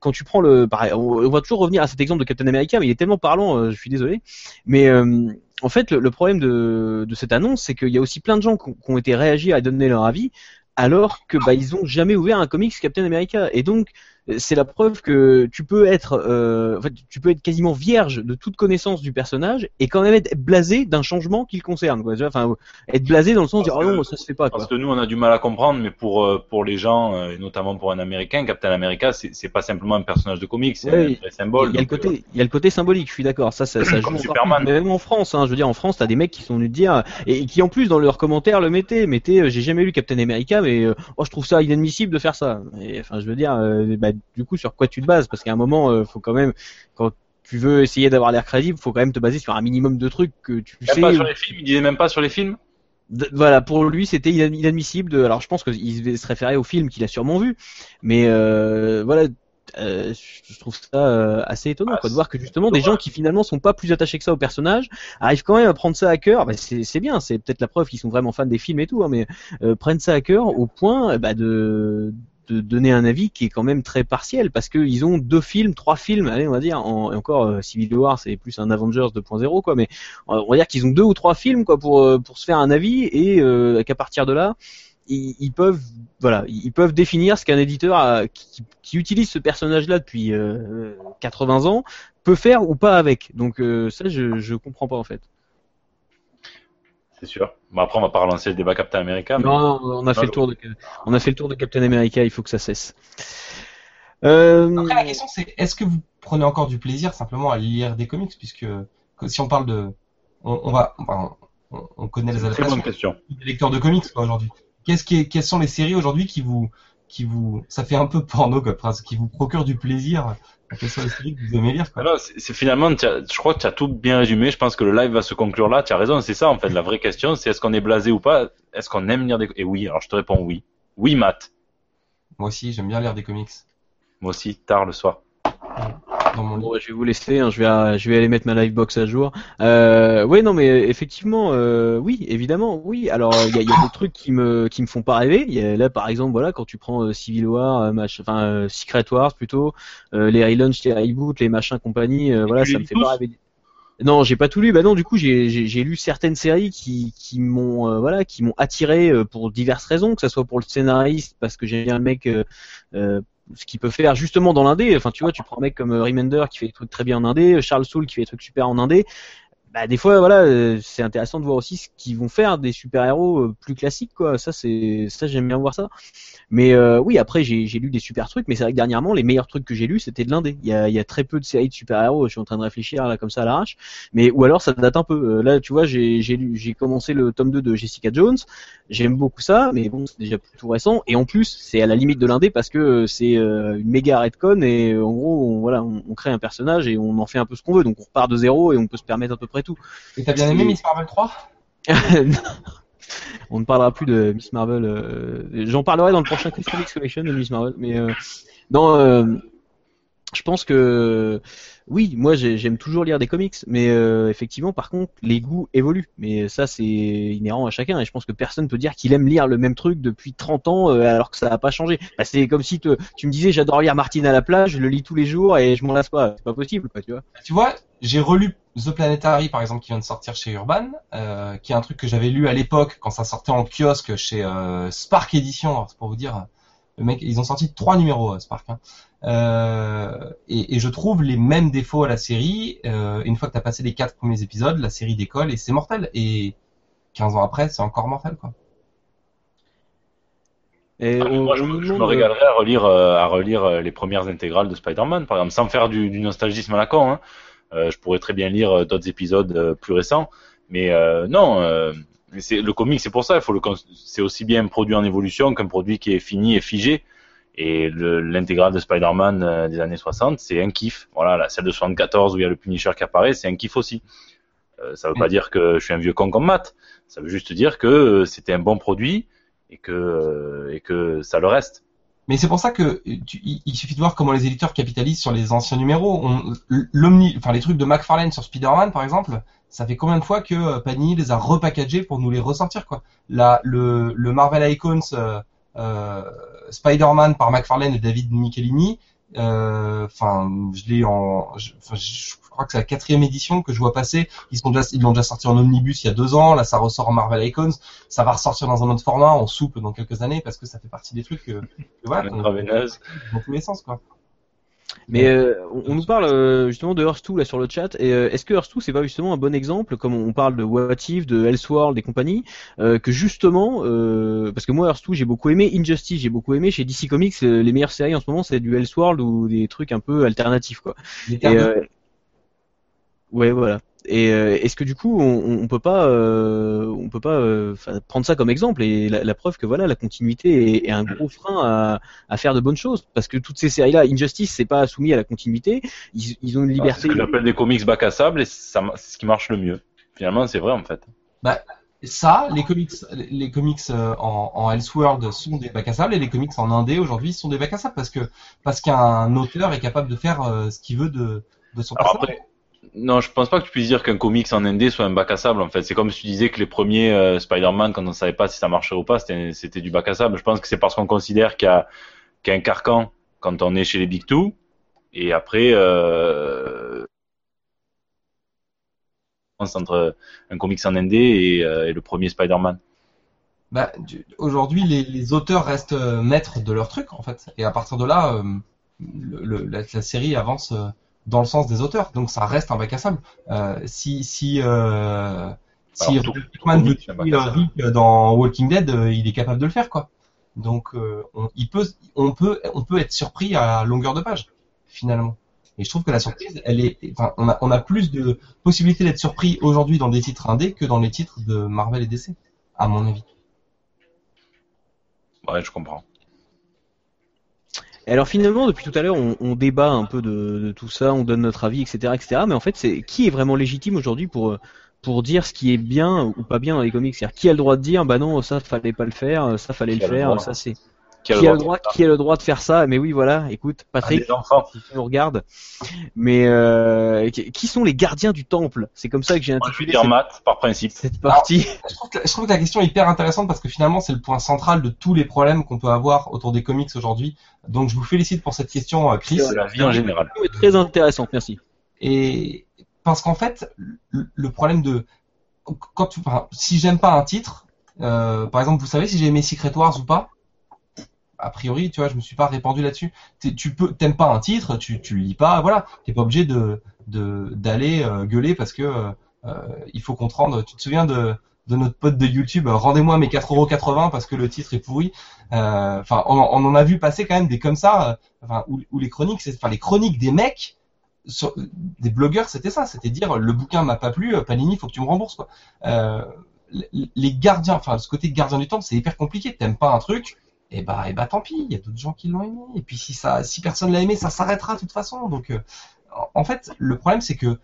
quand tu prends le, pareil, on va toujours revenir à cet exemple de Captain America, mais il est tellement parlant, euh, je suis désolé. Mais euh, en fait, le, problème de, cette annonce, c'est qu'il y a aussi plein de gens qui, qui ont été réagis à donner leur avis, alors que bah ils ont jamais ouvert un comics Captain America. Et donc c'est la preuve que tu peux être euh, en fait, tu peux être quasiment vierge de toute connaissance du personnage et quand même être blasé d'un changement qui le concerne quoi enfin être blasé dans le sens de dire oh non ça se fait pas parce que nous on a du mal à comprendre mais pour euh, pour les gens euh, et notamment pour un américain Captain America c'est pas simplement un personnage de comics c'est un symbole il y a le côté euh, il y a le côté symbolique je suis d'accord ça ça, ça joue Superman. même en France hein, je veux dire en France t'as des mecs qui sont venus te dire et, qui en plus dans leurs commentaires le mettaient mettaient j'ai jamais lu Captain America mais oh je trouve ça inadmissible de faire ça. Et, enfin je veux dire bah, du coup sur quoi tu te bases? Parce qu'à un moment euh, faut quand même quand tu veux essayer d'avoir l'air crédible, faut quand même te baser sur un minimum de trucs que tu sais. Pas sur les films, il disait même pas sur les films. voilà, pour lui, c'était inadmissible. De, alors, je pense qu'il se référait au film qu'il a sûrement vu, mais euh, voilà, euh, je trouve ça assez étonnant quoi, de voir que justement des gens qui finalement sont pas plus attachés que ça au personnage arrivent quand même à prendre ça à cœur. Bah, c'est bien, c'est peut-être la preuve qu'ils sont vraiment fans des films et tout, hein, mais prennent ça à cœur au point bah, de de donner un avis qui est quand même très partiel parce qu'ils ont deux films, trois films, allez on va dire, en, et encore euh, Civil War c'est plus un Avengers 2.0 quoi, mais on va dire qu'ils ont deux ou trois films quoi pour euh, pour se faire un avis et euh, qu'à partir de là ils, peuvent voilà ils peuvent définir ce qu'un éditeur qui, qui, utilise ce personnage là depuis 80 ans peut faire ou pas avec. Donc ça je je comprends pas en fait c'est sûr. Bon, après, on va pas relancer le débat Captain America. Non, on a fait le tour de, on a fait le tour de Captain America. Il faut que ça cesse. Euh... Après, la question c'est, est-ce que vous prenez encore du plaisir simplement à lire des comics, puisque si on parle de, on, va, on, connaît les adaptations des lecteurs de comics aujourd'hui. Qu'est-ce qui quelles sont les séries aujourd'hui qui vous, qui vous, ça fait un peu porno quoi, qui vous procure du plaisir quelles sont les séries que vous aimez lire quoi. c'est finalement, je crois que tu as tout bien résumé. Je pense que le live va se conclure là. Tu as raison, c'est ça en fait. La vraie question, c'est est-ce qu'on est blasé ou pas? Est-ce qu'on aime lire des Et oui, alors je te réponds oui. Oui, Matt. Moi aussi, j'aime bien lire des comics. Moi aussi, tard le soir je vais vous laisser, hein, je vais je vais aller mettre ma livebox à jour. Euh, oui, non, mais effectivement, euh, oui, évidemment, oui. Alors il y a, y a, des trucs qui me qui me font pas rêver. Y a, là, par exemple, voilà, quand tu prends euh, Civil War, euh, enfin euh, Secret Wars plutôt, les relaunch, les reboots, les machins compagnie, voilà, ça me fait pas rêver. Non, j'ai pas tout lu. Bah non, du coup, j'ai lu certaines séries qui, qui m'ont voilà, qui m'ont attiré pour diverses raisons, que ce soit pour le scénariste parce que j'ai bien le mec euh, ce qu'il peut faire justement dans l'indé. Enfin, tu vois, tu prends un mec comme euh, Remender qui fait des trucs très bien en indé, Charles Soule qui fait des trucs super en indé. Bah, des fois, voilà, euh, c'est intéressant de voir aussi ce qu'ils vont faire des super-héros euh, plus classiques, quoi. Ça, c'est, ça, j'aime bien voir ça. Mais euh, oui, après, j'ai, lu des super trucs, mais c'est vrai que dernièrement, les meilleurs trucs que j'ai lus, c'était de l'indé. Il y a, il y a très peu de séries de super-héros. Je suis en train de réfléchir là comme ça à l'arrache. Mais ou alors, ça date un peu. Là, tu vois, j'ai, j'ai, j'ai commencé le tome 2 de Jessica Jones. J'aime beaucoup ça, mais bon, c'est déjà tout récent. Et en plus, c'est à la limite de l'indé parce que c'est une méga redcon et en gros, voilà, on, on, crée un personnage et on en fait un peu ce qu'on veut. Donc, on repart de zéro et on peut se permettre à peu près tout. Et t'as bien aimé Miss Marvel 3 On ne parlera plus de Miss Marvel. Euh, j'en parlerai dans le prochain Crystal Collection de Miss Marvel. Mais euh, non, euh, je pense que oui, moi j'aime toujours lire des comics, mais euh, effectivement, par contre, les goûts évoluent. Mais ça, c'est inhérent à chacun, et je pense que personne peut dire qu'il aime lire le même truc depuis 30 ans euh, alors que ça n'a pas changé. Bah, c'est comme si tu me disais j'adore lire Martine à la plage, je le lis tous les jours et je m'en lasse pas. C'est pas possible, tu vois. J'ai relu The Planetary par exemple qui vient de sortir chez Urban, euh, qui est un truc que j'avais lu à l'époque quand ça sortait en kiosque chez Spark Edition, c'est pour vous dire. Le mec, ils ont sorti trois numéros Spark. Hein. Euh, et, et, je trouve les mêmes défauts à la série. Euh, une fois que tu as passé les quatre premiers épisodes, la série décolle et c'est mortel. Et 15 ans après, c'est encore mortel, quoi. Et ah, moi, je, me régalerais à relire, euh, à relire les premières intégrales de Spider-Man, par exemple, sans faire du, du nostalgisme à la con. Hein. Euh, je pourrais très bien lire d'autres épisodes plus récents, mais non, le comic, c'est pour ça. Il faut le, c'est aussi bien un produit en évolution qu'un produit qui est fini et figé. Et l'intégrale de Spider-Man euh, des années 60, c'est un kiff. Voilà, la celle de 74 où il y a le Punisher qui apparaît, c'est un kiff aussi. Euh, ça veut pas dire que je suis un vieux con comme Matt. Ça veut juste dire que euh, c'était un bon produit et que euh, et que ça le reste. Mais c'est pour ça que il suffit de voir comment les éditeurs capitalisent sur les anciens numéros. L'omni, enfin les trucs de McFarlane sur Spider-Man par exemple, ça fait combien de fois que Panini les a repackagés pour nous les ressortir quoi? Là, le, Marvel Icons Spider-Man par McFarlane et David Michelini, enfin je l'ai en, je, je, crois que c'est la quatrième édition que je vois passer. Ils sont déjà, ils l'ont déjà sorti en omnibus il y a deux ans. Là, ça ressort en Marvel Icons. Ça va ressortir dans un autre format, en souple dans quelques années, parce que ça fait partie des trucs que, que voilà, dans tous les sens, quoi. Mais euh, on, nous parle euh, justement de Earth 2 là sur le chat. Et euh, est-ce que Earth 2 c'est pas justement un bon exemple, comme on parle de What If, de Elseworld et compagnie, que justement, parce que moi Earth 2 j'ai beaucoup aimé, Injustice j'ai beaucoup aimé, chez DC Comics les meilleures séries en ce moment c'est du Elseworld ou des trucs un peu alternatifs quoi. Et, Ouais, voilà. Et euh, est-ce que du coup, on, on peut pas, euh, on peut pas euh, prendre ça comme exemple et la, preuve que voilà, la continuité est, un gros frein à, à, faire de bonnes choses parce que toutes ces séries-là, Injustice, c'est pas soumis à la continuité, ils, ils ont une liberté. c'est ce que j'appelle des comics bac à sable et c'est ce qui marche le mieux. Finalement, c'est vrai en fait. Bah, ça, les comics, les comics en, en Elseworld sont des bacs à sable et les comics en indé aujourd'hui sont des bacs à sable parce que parce qu'un auteur est capable de faire ce qu'il veut de, de son personnage. Non, je pense pas que tu puisses dire qu'un comics en ND soit un bac à sable en fait. C'est comme si tu disais que les premiers euh, Spider-Man, quand on savait pas si ça marchait ou pas, c'était du bac à sable. Je pense que c'est parce qu'on considère qu'il y, a, un carcan quand on est chez les Big Two. Et après, euh, entre un comics en ND euh, et, le premier Spider-Man. Bah, aujourd'hui, les, auteurs restent euh, maîtres de leur truc en fait. Et à partir de là, la, série avance dans le sens des auteurs, donc ça reste un bac à sable. Euh, si si euh, si veut dans Walking Dead, euh, il est capable de le faire quoi. Donc euh, on, il peut on peut on peut être surpris à longueur de page finalement. Et je trouve que la surprise, elle est, enfin, on a, on a plus de possibilités d'être surpris aujourd'hui dans des titres indés que dans les titres de Marvel et DC, à mon avis. Ouais, je comprends alors finalement, depuis tout à l'heure, on, débat un peu de, tout ça, on donne notre avis, etc., etc. Mais en fait, c'est qui est vraiment légitime aujourd'hui pour pour dire ce qui est bien ou pas bien dans les comics? C'est-à-dire qui a le droit de dire, bah non, ça fallait pas le faire, ça fallait le faire, ça c'est qui a, le droit, qui a le droit de faire ça Mais oui, voilà. Écoute, Patrick, si tu nous regardes. Mais euh, qui sont les gardiens du temple? C'est comme ça que j'ai intitulé. Moi, cette, par principe. Cette partie. je, trouve que, je, trouve que, la question est hyper intéressante parce que finalement, c'est le point central de tous les problèmes qu'on peut avoir autour des comics aujourd'hui. Donc, je vous félicite pour cette question, euh, Chris. la vie en général. Très intéressante, merci. Et parce qu'en fait, le problème de quand tu, enfin, si j'aime pas un titre, euh, par exemple, vous savez si j'ai aimé Secret Wars ou pas? A priori, tu vois, je me suis pas répandu là-dessus. Tu peux, t'aimes pas un titre, tu, tu lis pas, voilà. T'es pas obligé de, d'aller euh, gueuler parce que euh, euh, il faut comprendre. Tu te souviens de, de notre pote de YouTube, rendez-moi mes 4,80€ parce que le titre est pourri. Enfin, on, en a vu passer quand même des comme ça, enfin, où, les chroniques, enfin les chroniques des mecs, sur, des blogueurs, c'était ça, c'était dire le bouquin m'a pas plu, Panini, faut que tu me rembourses quoi. les gardiens, enfin ce côté gardien du temps, c'est hyper compliqué. T'aimes pas un truc, et bah, et bah tant pis, il y a d'autres gens qui l'ont aimé. Et puis si ça, si personne l'a aimé, ça s'arrêtera de toute façon. Donc, euh, en fait, le problème c'est que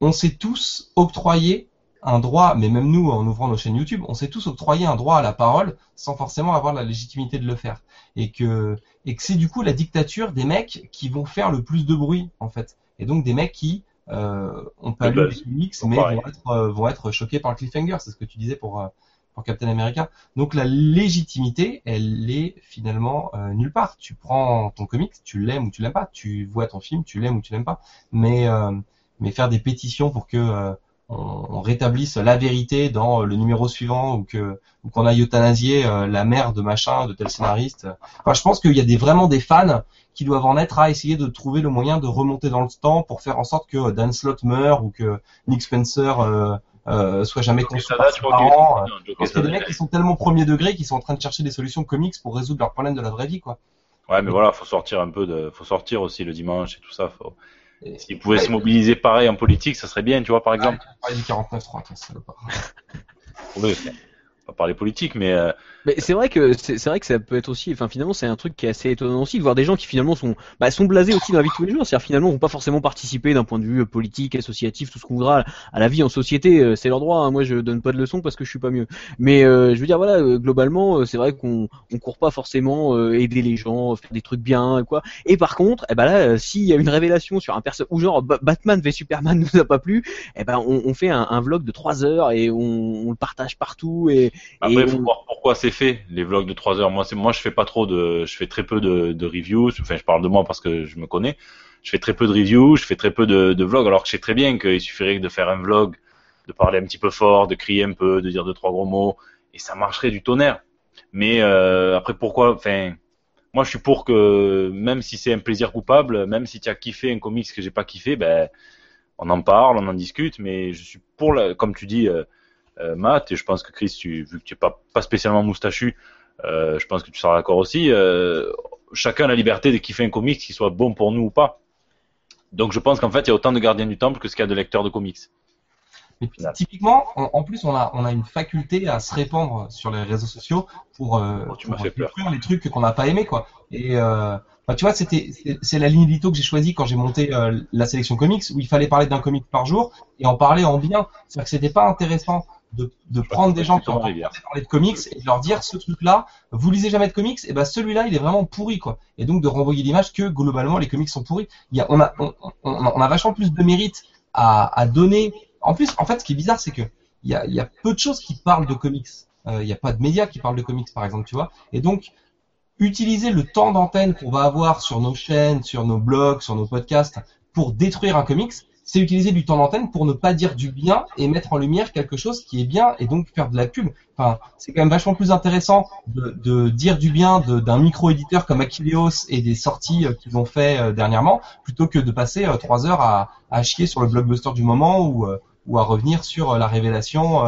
on s'est tous octroyé un droit, mais même nous en ouvrant nos chaînes YouTube, on s'est tous octroyé un droit à la parole sans forcément avoir la légitimité de le faire. Et que, et que c'est du coup la dictature des mecs qui vont faire le plus de bruit en fait. Et donc des mecs qui euh, ont pas lu les comics, mais vont être, euh, vont être choqués par le cliffhanger. C'est ce que tu disais pour euh, pour Captain America. Donc la légitimité, elle est finalement euh, nulle part. Tu prends ton comics, tu l'aimes ou tu l'aimes pas. Tu vois ton film, tu l'aimes ou tu l'aimes pas. Mais euh, mais faire des pétitions pour que euh, on, rétablisse la vérité dans le numéro suivant ou que ou qu'on aille euthanasier la mère de machin, de tel scénariste. Enfin, je pense qu'il y a des vraiment des fans qui doivent en être à essayer de trouver le moyen de remonter dans le temps pour faire en sorte que Dan Slott meure ou que Nick Spencer euh, soit jamais construit par ses parents. Parce que des mecs qui sont tellement premier degré qu'ils sont en train de chercher des solutions comics pour résoudre leurs problèmes de la vraie vie, quoi. Ouais, mais voilà, faut sortir un peu de, faut sortir aussi le dimanche et tout ça. Faut... S'ils pouvaient se mobiliser pareil en politique, ça serait bien, tu vois, par exemple. Ouais, du 49-3, pour le, pas parler politique, mais euh, Mais c'est vrai que c'est vrai que ça peut être aussi, enfin finalement c'est un truc qui est assez étonnant aussi de voir des gens qui finalement sont bah, sont blasés aussi dans la vie de tous les jours, c'est-à-dire finalement vont pas forcément participer d'un point de vue euh, politique, associatif, tout ce qu'on voudra à la vie en société, euh, c'est leur droit. hein. Moi je donne pas de leçons parce que je suis pas mieux. Mais euh, je veux dire voilà, globalement c'est vrai qu'on on court pas forcément euh, aider les gens, faire des trucs bien quoi. Et par contre, eh ben là s'il y a une révélation sur un perso ou genre Ba- Batman v Superman nous a pas plu, eh ben on, on fait un, un vlog de 3 heures et on, on le partage partout et Après, il et faut on- voir pourquoi c'est les vlogs de 3 heures. Moi, moi, je fais pas trop de, je fais très peu de, reviews. Enfin, je parle de moi parce que je me connais. Je fais très peu de reviews, je fais très peu de, vlogs, alors que je sais très bien qu'il suffirait de faire un vlog, de parler un petit peu fort, de crier un peu, de dire deux, trois gros mots, et ça marcherait du tonnerre. Mais, euh, après, pourquoi, enfin, moi, je suis pour que, même si c'est un plaisir coupable, même si tu as kiffé un comics que j'ai pas kiffé, ben, on en parle, on en discute, mais je suis pour, comme tu dis, euh, Matt, et je pense que Chris, tu, vu que tu es pas, pas spécialement moustachu, euh, je pense que tu seras d'accord aussi. euh, chacun a la liberté de kiffer un comics, qu'il soit bon pour nous ou pas. Donc je pense qu'en fait, il y a autant de gardiens du temple que ce qu'il y a de lecteurs de comics. Mais typiquement, en, en plus, on a, on a une faculté à se répandre sur les réseaux sociaux pour, euh, Oh, tu pour fait peur. les trucs qu'on n'a pas aimés, quoi. Et euh, bah, tu vois, c'était, c'est- c'est la ligne édito que j'ai choisie quand j'ai monté euh, la sélection comics, où il fallait parler d'un comic par jour et en parler en bien. C'est-à-dire que c'était pas intéressant de, de prendre des gens qui ont parlé de comics et de leur dire ce truc-là, vous lisez jamais de comics, et ben celui-là, il est vraiment pourri, quoi. Et donc de renvoyer l'image que globalement les comics sont pourris. Il y a, on a, on, on- on a vachement plus de mérite à, à donner. En plus, en fait, ce qui est bizarre, c'est que il y a, y a peu de choses qui parlent de comics. Euh, Il n'y a pas de médias qui parlent de comics, par exemple, tu vois. Et donc, utiliser le temps d'antenne qu'on va avoir sur nos chaînes, sur nos blogs, sur nos podcasts, pour détruire un comics, c'est utiliser du temps d'antenne pour ne pas dire du bien et mettre en lumière quelque chose qui est bien et donc faire de la pub. Enfin, c'est quand même vachement plus intéressant de, de dire du bien d'un micro-éditeur comme Achilleos et des sorties euh, qu'ils ont fait euh, dernièrement, plutôt que de passer euh, trois heures à, à chier sur le blockbuster du moment ou, ou à revenir sur la révélation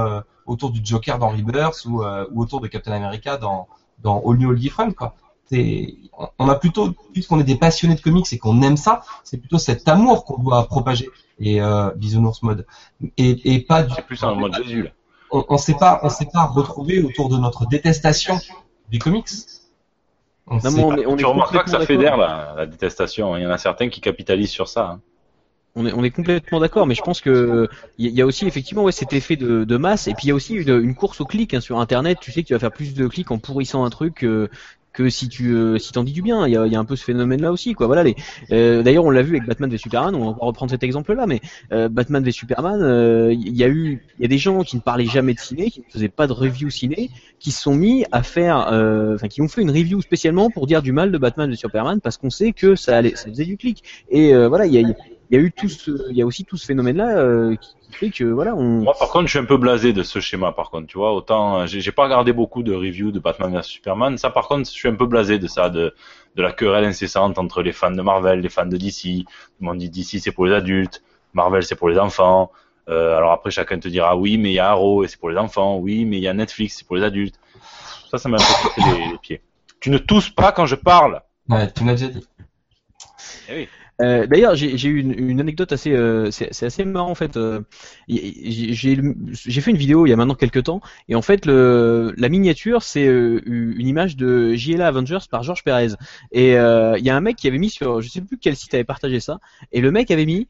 autour du Joker dans Rebirth ou, ou autour de Captain America dans, dans All New All Different, quoi. On a plutôt, puisqu'on est des passionnés de comics et qu'on aime ça, c'est plutôt cet amour qu'on doit propager. Et euh, bisounours mode. Et, et pas du, C'est plus en mode Jésus là. on, on s'est pas, on s'est pas retrouvé autour de notre détestation des comics. On Non, mais on est, on est tu remarqueras que ça fédère la, la détestation. Il y en a certains qui capitalisent sur ça. hein. On est, on est complètement d'accord, mais je pense que il y, a- il y a aussi effectivement ouais, cet effet de, de masse, et puis il y a aussi une, une course au clic hein, sur Internet. Tu sais que tu vas faire plus de clics en pourrissant un truc euh, que si tu euh, si t'en dis du bien. Il y a, y a un peu ce phénomène-là aussi, quoi. Voilà. Les, euh, D'ailleurs, on l'a vu avec Batman v Superman. On va reprendre cet exemple-là, mais euh, Batman v Superman, euh, il y a eu, il y a des gens qui ne parlaient jamais de ciné, qui ne faisaient pas de review ciné, qui se sont mis à faire, euh, enfin, qui ont fait une review spécialement pour dire du mal de Batman v Superman parce qu'on sait que ça allait, ça faisait du clic. Et euh, voilà, il y a, il y a eu tout ce, il y a aussi tout ce phénomène-là euh, qui qui fait que voilà, on. Moi, par contre, je suis un peu blasé de ce schéma. Par contre, tu vois, autant euh, j'ai pas regardé beaucoup de reviews de Batman vs Superman. Ça, par contre, je suis un peu blasé de ça, de de la querelle incessante entre les fans de Marvel, les fans de DC. Tout le monde dit DC c'est pour les adultes, Marvel c'est pour les enfants. Euh, alors après, chacun te dira oui, mais il y a Arrow et c'est pour les enfants. Oui, mais il y a Netflix, c'est pour les adultes. Ça, ça m'a un peu les, les pieds. Tu ne tousses pas quand je parle. Ouais, tu m'as déjà dit. Eh oui. Euh, D'ailleurs, j'ai eu une, anecdote assez, euh, c'est assez marrant en fait. euh, j'ai fait une vidéo il y a maintenant quelques temps, et en fait, le, la miniature c'est euh, une image de JLA Avengers par Georges Perez. Et euh, il y a un mec qui avait mis sur, je sais plus quel site avait partagé ça, et le mec avait mis.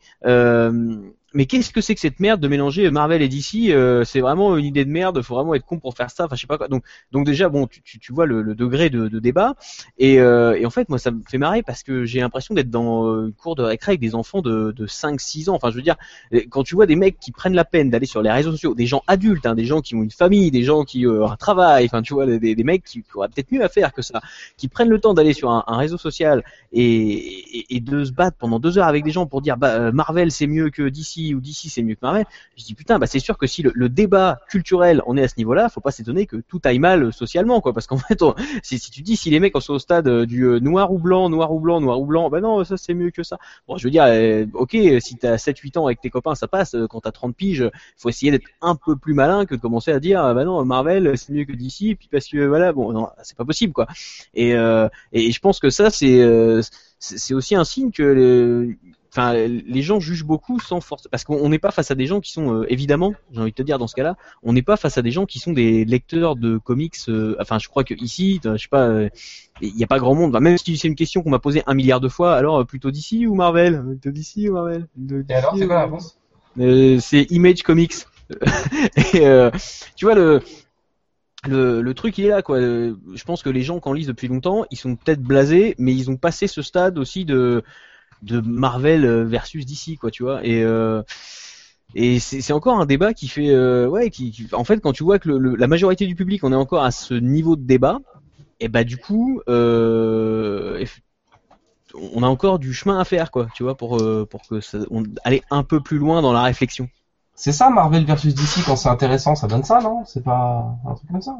Mais qu'est-ce que c'est que cette merde de mélanger Marvel et DC euh, C'est vraiment une idée de merde. Faut vraiment être con pour faire ça. Enfin, je sais pas quoi. Donc, donc déjà, bon, tu, tu, vois le, le degré de, débat. Et, euh, et en fait, moi, ça me fait marrer parce que j'ai l'impression d'être dans euh, une cour de récré avec des enfants de, de 5-6 ans. Enfin, je veux dire, quand tu vois des mecs qui prennent la peine d'aller sur les réseaux sociaux, des gens adultes, hein, des gens qui ont une famille, des gens qui euh, ont un travail, enfin, tu vois, des, des mecs qui, auraient peut-être mieux à faire que ça, qui prennent le temps d'aller sur un, réseau social et, et, de se battre pendant deux heures avec des gens pour dire bah, Marvel c'est mieux que DC ou DC c'est mieux que Marvel. Je dis putain, bah c'est sûr que si le, débat culturel on est à ce niveau-là, faut pas s'étonner que tout aille mal euh, socialement, quoi. Parce qu'en fait, si, tu dis si les mecs sont au stade euh, du euh, noir ou blanc, noir ou blanc, noir ou blanc, bah non, ça c'est mieux que ça. Bon, je veux dire, ok, si t'as 7-8 ans avec tes copains, ça passe. Quand t'as 30 piges, faut essayer d'être un peu plus malin que de commencer à dire, ah, bah non, Marvel c'est mieux que DC, puis parce que voilà, bon, non, c'est pas possible, quoi. Et, et je pense que ça, c'est c'est c'est aussi un signe que le- enfin, les gens jugent beaucoup sans force, parce qu'on n'est pas face à des gens qui sont, euh, évidemment, j'ai envie de te dire dans ce cas-là, on n'est pas face à des gens qui sont des lecteurs de comics. euh, enfin, je crois que ici, je sais pas, euh, il n'y a pas grand monde. Enfin, même si c'est une question qu'on m'a posée un milliard de fois, alors euh, plutôt d'ici ou Marvel? Plutôt d'ici ou Marvel? De- Et alors, c'est quoi la réponse? Euh, C'est Image Comics. Et euh, tu vois le le, le truc il est là quoi. Je pense que les gens qui en lisent depuis longtemps, ils sont peut-être blasés, mais ils ont passé ce stade aussi de de Marvel euh, versus DC quoi, tu vois. Et euh, et c'est encore un débat qui fait euh, ouais qui, qui- en fait quand tu vois que le- le- la majorité du public on est encore à ce niveau de débat, et bah du coup euh, on a encore du chemin à faire quoi, tu vois, pour pour que ça, on, aller un peu plus loin dans la réflexion. C'est ça, Marvel versus DC, quand c'est intéressant, ça donne ça, non? C'est pas un truc comme ça?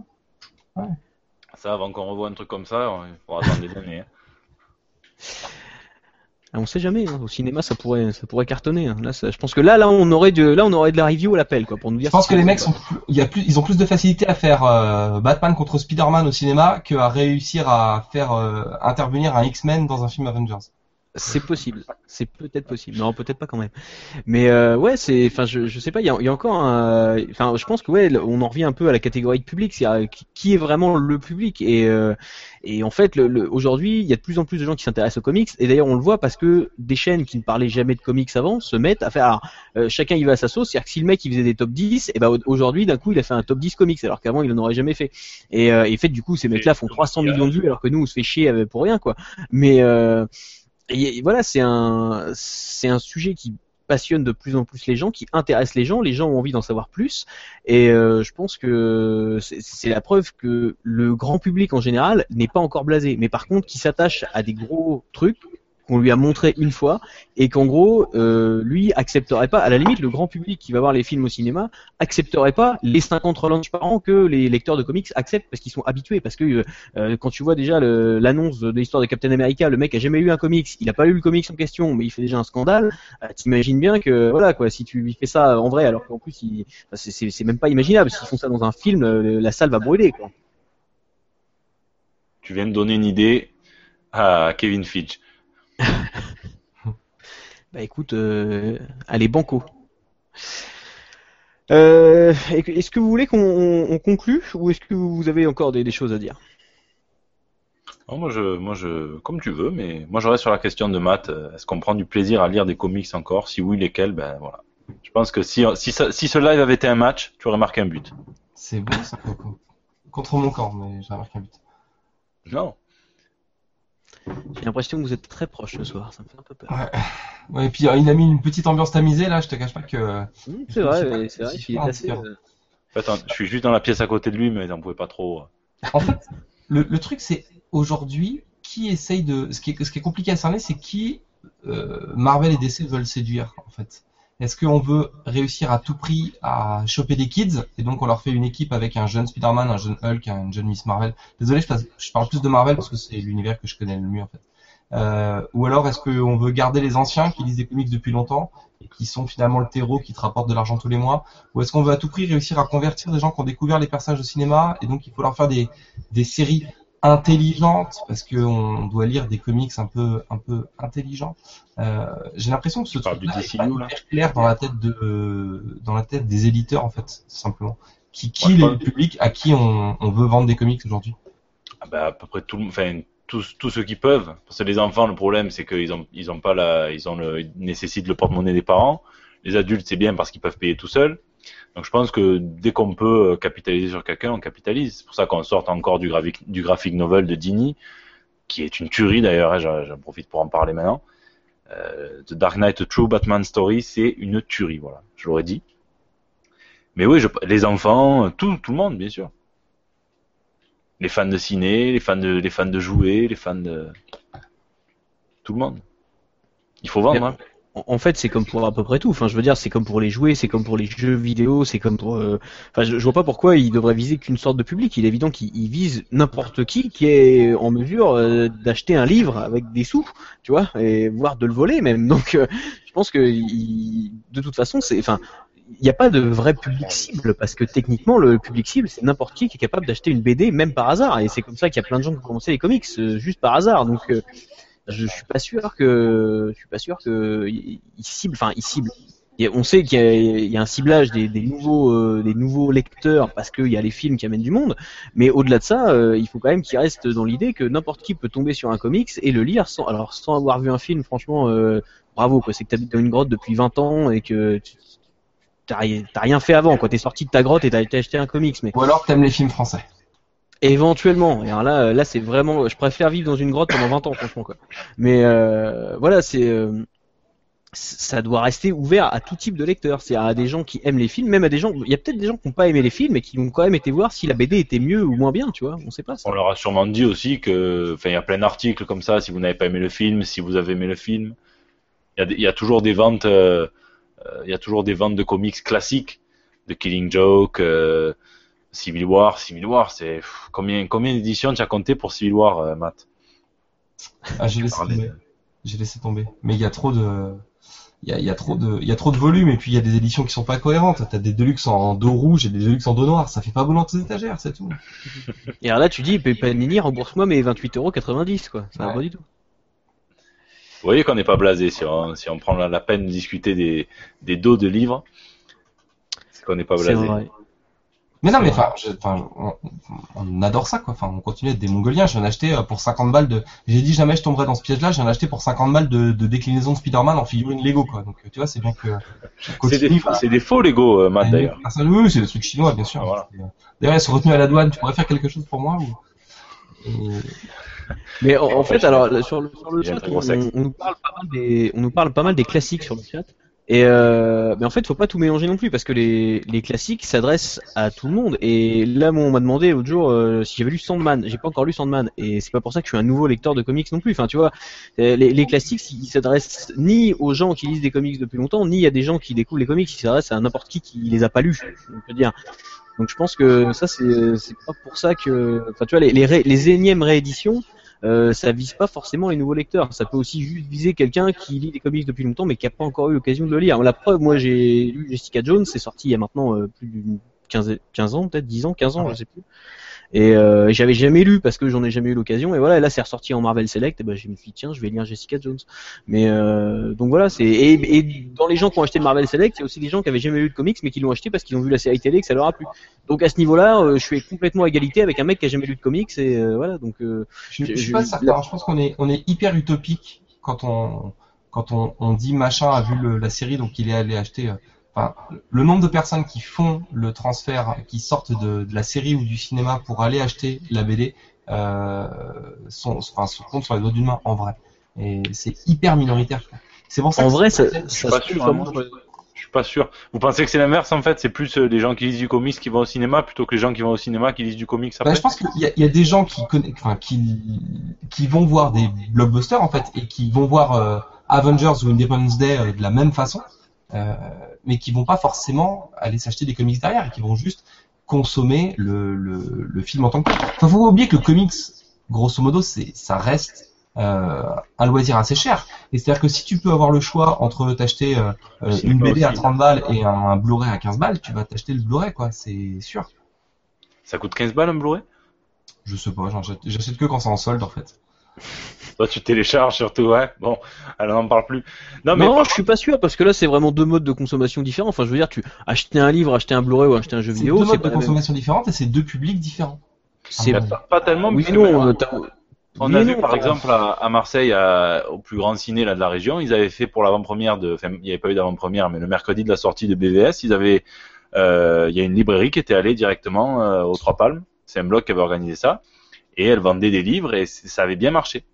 Ça, avant qu'on revoie un truc comme ça, il faudra attendre des années. hein. Ah, on sait jamais, hein, au cinéma ça pourrait ça pourrait cartonner. hein. Là, ça- je pense que là là on aurait de là on aurait de la review à l'appel quoi pour nous dire. Je pense que les mecs sont plus, il y a plus, ils ont plus de facilité à faire euh, Batman contre Spider-Man au cinéma qu'à réussir à faire euh, intervenir un X-Men dans un film Avengers. C'est possible, c'est peut-être possible. Non, peut-être pas quand même. Mais euh, ouais, c'est, enfin, je, je sais pas. Il y y a encore, un... enfin, je pense que ouais, on en revient un peu à la catégorie de public, c'est à- qui- est vraiment le public. Et euh, et en fait, le, le- aujourd'hui, il y a de plus en plus de gens qui s'intéressent aux comics. Et d'ailleurs, on le voit parce que des chaînes qui ne parlaient jamais de comics avant se mettent à faire. Alors, euh, chacun y va à sa sauce. C'est-à-dire que si le mec il faisait des top 10, et ben au- aujourd'hui, d'un coup, il a fait un top 10 comics, alors qu'avant, il en aurait jamais fait. Et, euh, et fait, du coup, ces mecs-là font 300 millions de vues, alors que nous, on se fait chier avec- pour rien, quoi. Mais et voilà, c'est un, c'est un sujet qui passionne de plus en plus les gens, qui intéresse les gens. Les gens ont envie d'en savoir plus. Et euh, je pense que c'est la preuve que le grand public en général n'est pas encore blasé. Mais par contre, qui s'attache à des gros trucs qu'on lui a montré une fois et qu'en gros, euh, lui accepterait pas. À la limite, le grand public qui va voir les films au cinéma accepterait pas les 50 relances par an que les lecteurs de comics acceptent parce qu'ils sont habitués. Parce que euh, quand tu vois déjà l'annonce de l'histoire de Captain America, le mec a jamais lu un comics, il a pas lu le comics en question, mais il fait déjà un scandale. euh, T'imagines bien que voilà quoi, si tu lui fais ça en vrai, alors qu'en plus c'est- même pas imaginable. S'ils font ça dans un film, euh, la salle va brûler quoi. Tu viens de donner une idée à Kevin Feige. Bah écoute, euh, allez banco. Euh, est-ce que vous voulez qu'on on- on conclue ou est-ce que vous avez encore des, des choses à dire? Oh, moi, je, moi, je, comme tu veux, mais moi, je reste sur la question de Matt. Est-ce qu'on prend du plaisir à lire des comics encore? Si oui, lesquels? Ben voilà. Je pense que si, si, ça- si ce live avait été un match, tu aurais marqué un but. C'est beau, ça, Coco. Contre mon camp, mais j'ai marqué un but. Non. J'ai l'impression que vous êtes très proche ce soir, ça me fait un peu peur. Ouais. Ouais, et puis euh, il a mis une petite ambiance tamisée, là, je te cache pas que... euh, Mmh, c'est vrai, c'est vrai si qu'il est je assez. pense, euh, En fait, je suis juste dans la pièce à côté de lui, mais on pouvait pas trop. En fait, le, le truc, c'est aujourd'hui, qui essaye de. Ce qui est, ce qui est compliqué à cerner, c'est qui euh, Marvel et DC veulent séduire, en fait. Est-ce qu'on veut réussir à tout prix à choper des kids et donc on leur fait une équipe avec un jeune Spider-Man, un jeune Hulk, un jeune Miss Marvel? Désolé, je parle plus de Marvel parce que c'est l'univers que je connais le mieux en fait. Euh, ou alors est-ce qu'on veut garder les anciens qui lisent des comics depuis longtemps et qui sont finalement le terreau qui te rapporte de l'argent tous les mois? Ou est-ce qu'on veut à tout prix réussir à convertir des gens qui ont découvert les personnages au cinéma et donc il faut leur faire des, des séries intelligentes parce qu'on doit lire des comics un peu un peu intelligents. Euh, J'ai l'impression que ce truc du est pas là hyper clair dans la tête de dans la tête des éditeurs en fait simplement. Qui qui est le public à qui on, on veut vendre des comics aujourd'hui? Ah ben, à peu près tout le enfin, tous, tous ceux qui peuvent. Parce que les enfants, le problème, c'est qu'ils ont, ils ont pas la, ils ont le, ils nécessitent le porte-monnaie des parents. Les adultes, c'est bien parce qu'ils peuvent payer tout seuls. Donc, je pense que dès qu'on peut euh, capitaliser sur quelqu'un, on capitalise. C'est pour ça qu'on sort encore du graphic, du graphic novel de Dini, qui est une tuerie d'ailleurs, hein, j'en profite pour en parler maintenant. Euh, The Dark Knight A True Batman Story, c'est une tuerie, voilà. Je l'aurais dit. Mais oui, je, les enfants, tout, tout le monde, bien sûr les fans de ciné, les fans de, les fans de jouets, les fans de tout le monde. Il faut vendre. Hein. En fait, c'est comme pour à peu près tout. Enfin, je veux dire, c'est comme pour les jouets, c'est comme pour les jeux vidéo, c'est comme pour. euh, Enfin, je, je vois pas pourquoi il devrait viser qu'une sorte de public. Il est évident qu'il il vise n'importe qui qui est en mesure euh, d'acheter un livre avec des sous, tu vois, et voire de le voler même. Donc, euh, je pense que de toute façon, c'est. Enfin, il n'y a pas de vrai public cible parce que techniquement, le public cible, c'est n'importe qui qui est capable d'acheter une BD, même par hasard. Et c'est comme ça qu'il y a plein de gens qui ont commencé les comics juste par hasard. Donc, je, suis pas sûr que, je suis pas sûr que il il cible, enfin il cible. Et on sait qu'il y, a- un ciblage des, nouveaux, euh, des nouveaux lecteurs parce qu'il y a les films qui amènent du monde. Mais au-delà de ça, euh, il faut quand même qu'il reste dans l'idée que n'importe qui peut tomber sur un comics et le lire sans, alors sans avoir vu un film. Franchement, euh, bravo quoi. C'est que t'habites dans une grotte depuis 20 ans et que tu- t'as ri- t'as rien fait avant. Quoi, t'es sorti de ta grotte et t'as été acheter un comics. Mais Ou alors t'aimes les films français. Éventuellement. Et alors là, euh, là c'est vraiment, je préfère vivre dans une grotte pendant 20 ans, franchement quoi. Mais euh, voilà, c'est, euh, ça doit rester ouvert à tout type de lecteurs. C'est à des gens qui aiment les films, même à des gens. Il y a peut-être des gens qui n'ont pas aimé les films, mais qui ont quand même été voir si la BD était mieux ou moins bien, tu vois. On sait pas. On leur a sûrement dit aussi que, enfin, il y a plein d'articles comme ça. Si vous n'avez pas aimé le film, si vous avez aimé le film, il y a, toujours des ventes, euh, il y a toujours des ventes de comics classiques, de Killing Joke, Civil War. Civil War, c'est combien, combien d'éditions tu as compté pour Civil War, euh, Matt? Ah, j'ai laissé Parler. tomber. J'ai laissé tomber. Mais il y a trop de, il y a, il y a trop de, il y a trop de volume et puis il y a des éditions qui sont pas cohérentes. T'as des deluxe en dos rouge et des deluxe en dos noir. Ça fait pas bon dans tes étagères, c'est tout. Et alors là, tu dis, Panini, rembourse-moi mes 28,90€, quoi. Ça va Ouais. pas du tout. Vous voyez qu'on n'est pas blasé si on, si on prend la, la peine de discuter des, des dos de livres. C'est qu'on n'est pas C'est blasé. vrai. Mais non, mais enfin, on, on adore ça, quoi. Enfin, on continue à être des Mongoliens. Je viens d'acheter euh, pour 50 balles de. J'ai dit jamais je tomberai dans ce piège-là. Je viens d'acheter pour 50 balles de, de déclinaison de Spider-Man en figurine Lego, quoi. Donc, euh, tu vois, c'est bien que. C'est des, faux Lego, euh, Matt, Et d'ailleurs. personne- oui, oui, c'est des trucs chinois, bien sûr. Ah, voilà. Euh, D'ailleurs, ils sont retenus à la douane. Tu pourrais faire quelque chose pour moi ou... Et- Mais en, en fait, alors sur le, sur chat, on nous parle pas mal des, on nous parle pas mal des classiques sur le chat. Et euh, mais en fait, faut pas tout mélanger non plus parce que les, les classiques s'adressent à tout le monde. Et là, on m'a demandé l'autre jour euh, si j'avais lu Sandman. J'ai pas encore lu Sandman, et c'est pas pour ça que je suis un nouveau lecteur de comics non plus. Enfin, tu vois, euh, les, les classiques, ils s'adressent ni aux gens qui lisent des comics depuis longtemps, ni à des gens qui découvrent les comics. Ils s'adressent à n'importe qui qui les a pas lus. On peut dire. Donc, je pense que ça, c'est pas pour ça que, enfin, tu vois, les, les, les énièmes rééditions euh, ça vise pas forcément les nouveaux lecteurs. Ça peut aussi juste viser quelqu'un qui lit des comics depuis longtemps mais qui a pas encore eu l'occasion de le lire. La preuve, moi j'ai lu Jessica Jones, c'est sorti il y a maintenant euh, plus d'une 15, 15 ans, peut-être 10 ans, 15 ans, Ouais. je sais plus. Et euh, j'avais jamais lu parce que j'en ai jamais eu l'occasion. Et voilà, et là c'est ressorti en Marvel Select. Et ben je me suis dit tiens, je vais lire Jessica Jones. Mais euh, donc voilà, c'est et, et dans les gens qui ont acheté le Marvel Select, il y a aussi des gens qui avaient jamais lu de comics mais qui l'ont acheté parce qu'ils ont vu la série télé et que ça leur a plu. Donc à ce niveau-là, euh, je suis complètement à égalité avec un mec qui a jamais lu de comics et euh, voilà. Donc euh, Je, je Je- suis pas je- certain. Je pense qu'on est, on est hyper utopique quand on, quand on, on dit machin a vu le- la série, donc il est allé acheter. Enfin, le nombre de personnes qui font le transfert, qui sortent de, de la série ou du cinéma pour aller acheter la BD, euh, sont, enfin, se comptent sur les doigts d'une main en vrai. Et c'est hyper minoritaire. C'est pour ça. En que vrai, c'est- ça, Je suis pas sûr, hein, vraiment- je, je suis pas sûr. Vous pensez que c'est l'inverse en fait? C'est plus euh, les gens qui lisent du comics qui vont au cinéma plutôt que les gens qui vont au cinéma qui lisent du comics Bah, après? je pense qu'il y, a- il y a des gens qui, conna- enfin, qui, qui vont voir des blockbusters en fait et qui vont voir euh, Avengers ou Independence Day euh, de la même façon, mais qui vont pas forcément aller s'acheter des comics derrière et qui vont juste consommer le, le, le film en tant que tel. Enfin, faut pas oublier que le comics, grosso modo, c'est ça reste euh, un loisir assez cher. Et c'est-à-dire que si tu peux avoir le choix entre t'acheter euh, euh, une BD à aussi. 30 balles et un Blu-ray à 15 balles, tu vas t'acheter le Blu-ray quoi, c'est sûr. Ça coûte 15 balles un Blu-ray? Je sais pas, j'achète que quand c'est en solde en fait. Toi tu télécharges surtout, ouais. Bon, alors on n'en parle plus. Non mais Non, par- je suis pas sûr parce que là c'est vraiment deux modes de consommation différents. Enfin, je veux dire, tu acheter un livre, acheter un Blu-ray ou acheter un jeu C'est vidéo, deux c'est modes pas de même- consommation différentes et c'est deux publics différents. C'est Ah, pas, pas tellement. oui, non. t'as- On a vu non, par exemple à, à Marseille, à- au plus grand ciné là, de la région, ils avaient fait pour l'avant-première de, enfin il n'y avait pas eu d'avant-première, mais le mercredi de la sortie de BVS, ils avaient, euh, il y a une librairie qui était allée directement euh, aux Trois Palmes. C'est un blog qui avait organisé ça et elle vendait des livres et ça avait bien marché.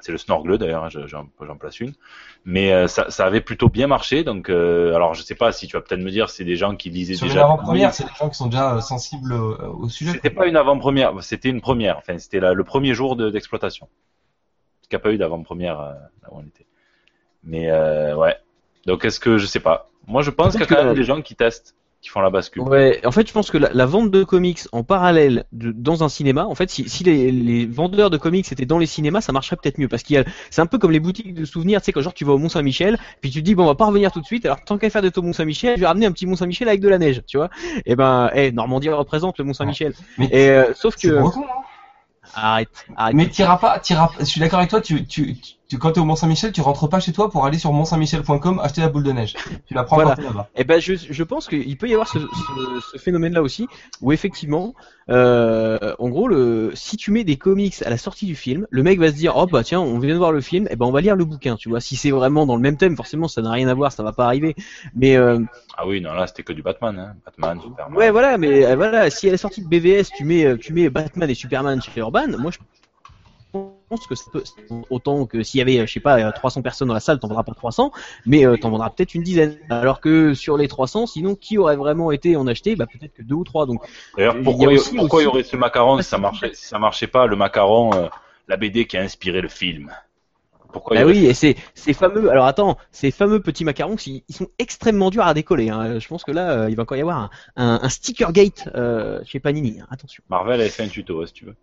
C'est le Snorgle d'ailleurs, hein, je- j'en j'en place une. Mais euh, ça, ça avait plutôt bien marché, donc euh, alors je sais pas si tu vas peut-être me dire c'est des gens qui lisaient Sur une déjà. avant-première, c'est des gens qui sont déjà euh, sensibles au, au sujet. C'était pas une avant-première, c'était une première. Enfin, c'était la- le premier jour de- d'exploitation. Parce qu'il n'y a pas eu d'avant-première euh, là où on était. Mais euh, ouais. Donc est-ce que je sais pas. Moi, je pense qu'il y a quand même des gens qui testent, qui font la bascule. Ouais, en fait, je pense que la, la vente de comics en parallèle de- dans un cinéma, en fait, si, si les, les vendeurs de comics étaient dans les cinémas, ça marcherait peut-être mieux parce qu'il y a, c'est un peu comme les boutiques de souvenirs, tu sais, quand genre tu vas au Mont Saint-Michel, puis tu te dis bon, on va pas revenir tout de suite, alors tant qu'à faire de ton Mont Saint-Michel, je vais ramener un petit Mont Saint-Michel avec de la neige, tu vois. Et ben, eh, Normandie représente le Mont Saint-Michel. Mais Et euh, sauf que, hein arrête, arrête. Mais t'iras pas, t'iras, je suis d'accord avec toi, tu, tu, tu, quand t'es au Mont-Saint-Michel, tu rentres pas chez toi pour aller sur mont-saint-michel.com acheter la boule de neige. Tu la prends Voilà. là-bas. Eh ben, je, je pense qu'il peut y avoir ce, ce, ce phénomène-là aussi, où effectivement, euh, en gros, le, si tu mets des comics à la sortie du film, le mec va se dire, oh bah tiens, on vient de voir le film, eh ben on va lire le bouquin, tu vois. Si c'est vraiment dans le même thème, forcément, ça n'a rien à voir, ça va pas arriver. Mais euh, Ah oui, non, là, c'était que du Batman, hein. Batman, Superman. ouais, voilà, mais euh, voilà, si à la sortie de BVS, tu mets, tu mets Batman et Superman chez Urban, moi je pense que ça peut, autant que s'il y avait, euh, je sais pas, euh, 300 personnes dans la salle, t'en vendras pas 300, mais euh, t'en vendras peut-être une dizaine. Alors que sur les 300, sinon, qui aurait vraiment été en acheté Bah peut-être que deux ou trois. Donc D'ailleurs, a pourquoi, il y, aussi- pourquoi il y aussi- aurait ce macaron si ça marchait, si ça marchait pas, le macaron, euh, la BD qui a inspiré le film? Pourquoi Bah oui, et c'est ces fameux. Alors attends, ces fameux petits macarons, ils ils sont extrêmement durs à décoller. Hein. Je pense que là, euh, il va encore y avoir un, un, un sticker gate euh, chez Panini. hein. Attention. Marvel avait fait un tuto, si tu veux.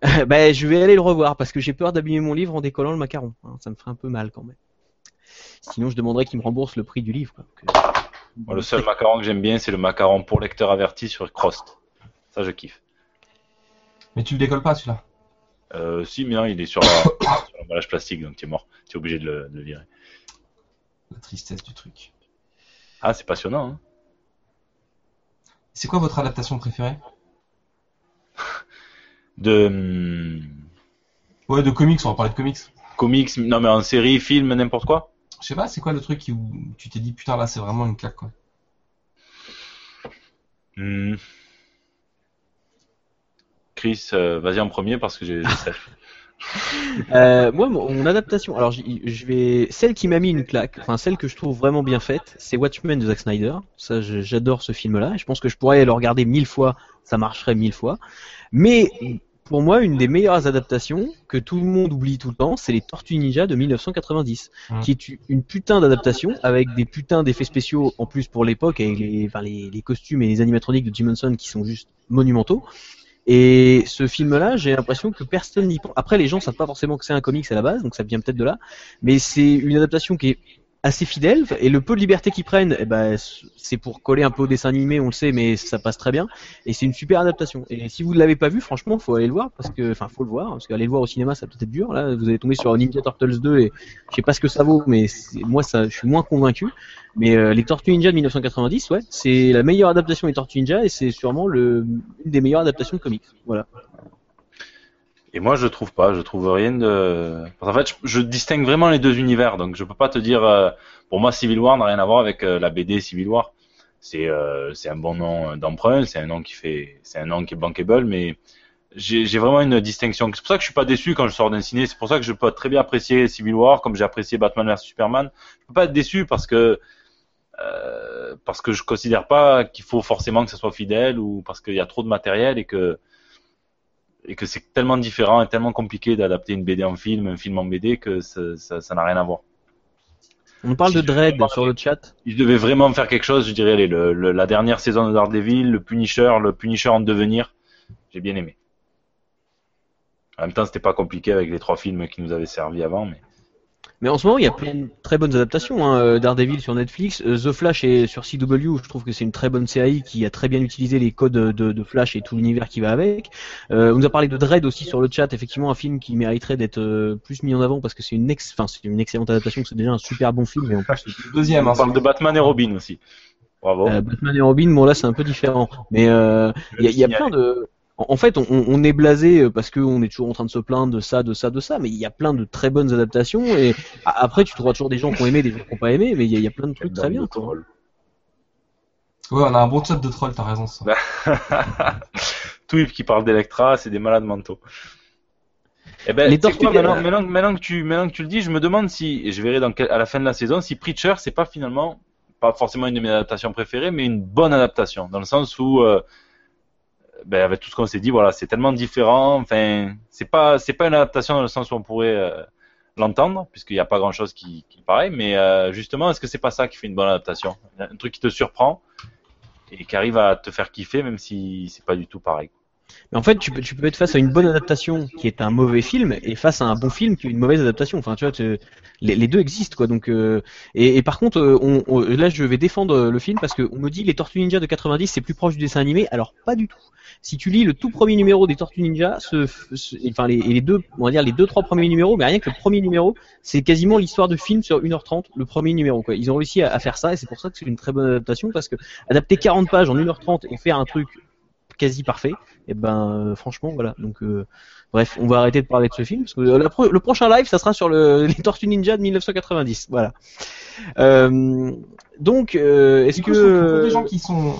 bah, je vais aller le revoir parce que j'ai peur d'abîmer mon livre en décollant le macaron. hein. Ça me ferait un peu mal quand même. Sinon, je demanderais qu'il me rembourse le prix du livre. quoi. Que- Moi, le seul macaron que j'aime bien, c'est le macaron pour lecteur averti sur Crost. Ça, je kiffe. Mais tu le décolles pas, celui-là? Euh, si, mais non, il est sur la- sur l'emballage plastique, donc tu es mort. Tu es obligé de le, de le virer. La tristesse du truc. Ah, c'est passionnant, hein. C'est quoi votre adaptation préférée? De Ouais, de comics, on va parler de comics. comics, non mais en série, film, n'importe quoi. Je sais pas, c'est quoi le truc qui- où tu t'es dit putain là c'est vraiment une claque quoi. Hmm. Chris, euh, vas-y en premier parce que j'ai. Euh, moi, mon, adaptation, alors je vais, celle qui m'a mis une claque, enfin celle que je trouve vraiment bien faite, c'est Watchmen de Zack Snyder. Ça, j'adore ce film-là. et Je pense que je pourrais le regarder mille fois, ça marcherait mille fois. Mais pour moi, une des meilleures adaptations que tout le monde oublie tout le temps, c'est les Tortues Ninja de 1990, Mhm. qui est une putain d'adaptation avec des putains d'effets spéciaux en plus pour l'époque, avec les, enfin, les, les costumes et les animatroniques de Jim Henson qui sont juste monumentaux. Et ce film-là, j'ai l'impression que personne n'y pense. Après, les gens savent pas forcément que c'est un comics à la base, donc ça vient peut-être de là. Mais c'est une adaptation qui est assez fidèle, et le peu de liberté qu'ils prennent, eh ben, c'est pour coller un peu au dessin animé, on le sait, mais ça passe très bien. Et c'est une super adaptation. Et si vous ne l'avez pas vu, franchement, faut aller le voir, parce que, enfin, faut le voir, parce qu'aller le voir au cinéma, ça peut être dur. Là, vous allez tomber sur Ninja Turtles 2, et je sais pas ce que ça vaut, mais moi, ça, je suis moins convaincu. Mais euh, les Tortues Ninja de 1990, ouais, c'est la meilleure adaptation des Tortues Ninja, et c'est sûrement le, une des meilleures adaptations de comics. Voilà. Et moi, je trouve pas. Je trouve rien de. En fait, je, je distingue vraiment les deux univers, donc je peux pas te dire. euh, Pour moi, Civil War n'a rien à voir avec euh, la BD Civil War. C'est euh, c'est un bon nom d'emprunt, c'est un nom qui fait, c'est un nom qui est bankable, mais j'ai j'ai vraiment une distinction. C'est pour ça que je suis pas déçu quand je sors d'un ciné. C'est pour ça que je peux très bien apprécier Civil War, comme j'ai apprécié Batman vs Superman. Je peux pas être déçu parce que euh, parce que je considère pas qu'il faut forcément que ça soit fidèle ou parce qu'il y a trop de matériel et que et que c'est tellement différent et tellement compliqué d'adapter une BD en film, un film en BD que ça n'a rien à voir. On parle Si de Dread comprends sur le chat. Il devait vraiment faire quelque chose, je dirais, allez, le, le- la dernière saison de Daredevil, le Punisher, le Punisher en devenir, j'ai bien aimé. En même temps, c'était pas compliqué avec les trois films qui nous avaient servi avant, mais Mais en ce moment, il y a plein de très bonnes adaptations. Hein. Euh, Daredevil sur Netflix, euh, The Flash est sur CW. Je trouve que c'est une très bonne série qui a très bien utilisé les codes de, de Flash et tout l'univers qui va avec. Euh, on nous a parlé de Dread aussi sur le chat. Effectivement, un film qui mériterait d'être euh, plus mis en avant parce que c'est une, ex... enfin, c'est une excellente adaptation. C'est déjà un super bon film. Mais en plus, Le deuxième, hein, on parle de Batman et Robin aussi. Bravo. euh, Batman et Robin, bon là, c'est un peu différent. Mais euh, il y y a plein de. En fait, on, on est blasé euh, parce qu'on est toujours en train de se plaindre de ça, de ça, de ça, mais il y a plein de très bonnes adaptations et après tu trouveras toujours des gens qui ont aimé, des gens qui n'ont pas aimé, mais il y, a- il y a plein de trucs très bien. quoi. Ouais, on a un bon chat de troll, t'as raison. Ça. Tweep qui parle d'Electra, c'est des malades mentaux. Eh ben, Les quoi, tortues- maintenant, maintenant, maintenant que tu, maintenant que tu le dis, je me demande si, et je verrai dans quel- à la fin de la saison, si Preacher, c'est pas finalement, pas forcément une de mes adaptations préférées, mais une bonne adaptation, dans le sens où, euh, ben, avec tout ce qu'on s'est dit, voilà, c'est tellement différent, enfin, c'est pas, c'est pas une adaptation dans le sens où on pourrait euh, l'entendre, puisqu'il n'y a pas grand chose qui, qui est pareil, mais euh, justement, est-ce que c'est pas ça qui fait une bonne adaptation? Un truc qui te surprend et qui arrive à te faire kiffer, même si c'est pas du tout pareil. Mais en fait, tu peux, être face à une bonne adaptation qui est un mauvais film et face à un bon film qui est une mauvaise adaptation. Enfin, tu vois, tu- les, deux existent quoi. Donc, euh, et, par contre, euh, on, là, je vais défendre le film parce qu'on me dit les Tortues Ninja de 90 c'est plus proche du dessin animé. Alors pas du tout. Si tu lis le tout premier numéro des Tortues Ninja, ce, enfin les deux, on va dire les deux trois premiers numéros, mais rien que le premier numéro, c'est quasiment l'histoire de film sur 1h30, le premier numéro quoi. Ils ont réussi à, à faire ça et c'est pour ça que c'est une très bonne adaptation parce que adapter 40 pages en 1h30 et faire un truc quasi parfait, et ben euh, franchement voilà. Donc euh, bref, on va arrêter de parler de ce film parce que euh, la pro- le prochain live ça sera sur le, les Tortues Ninja de 1990. Voilà. Euh, donc est-ce que pour des gens qui sont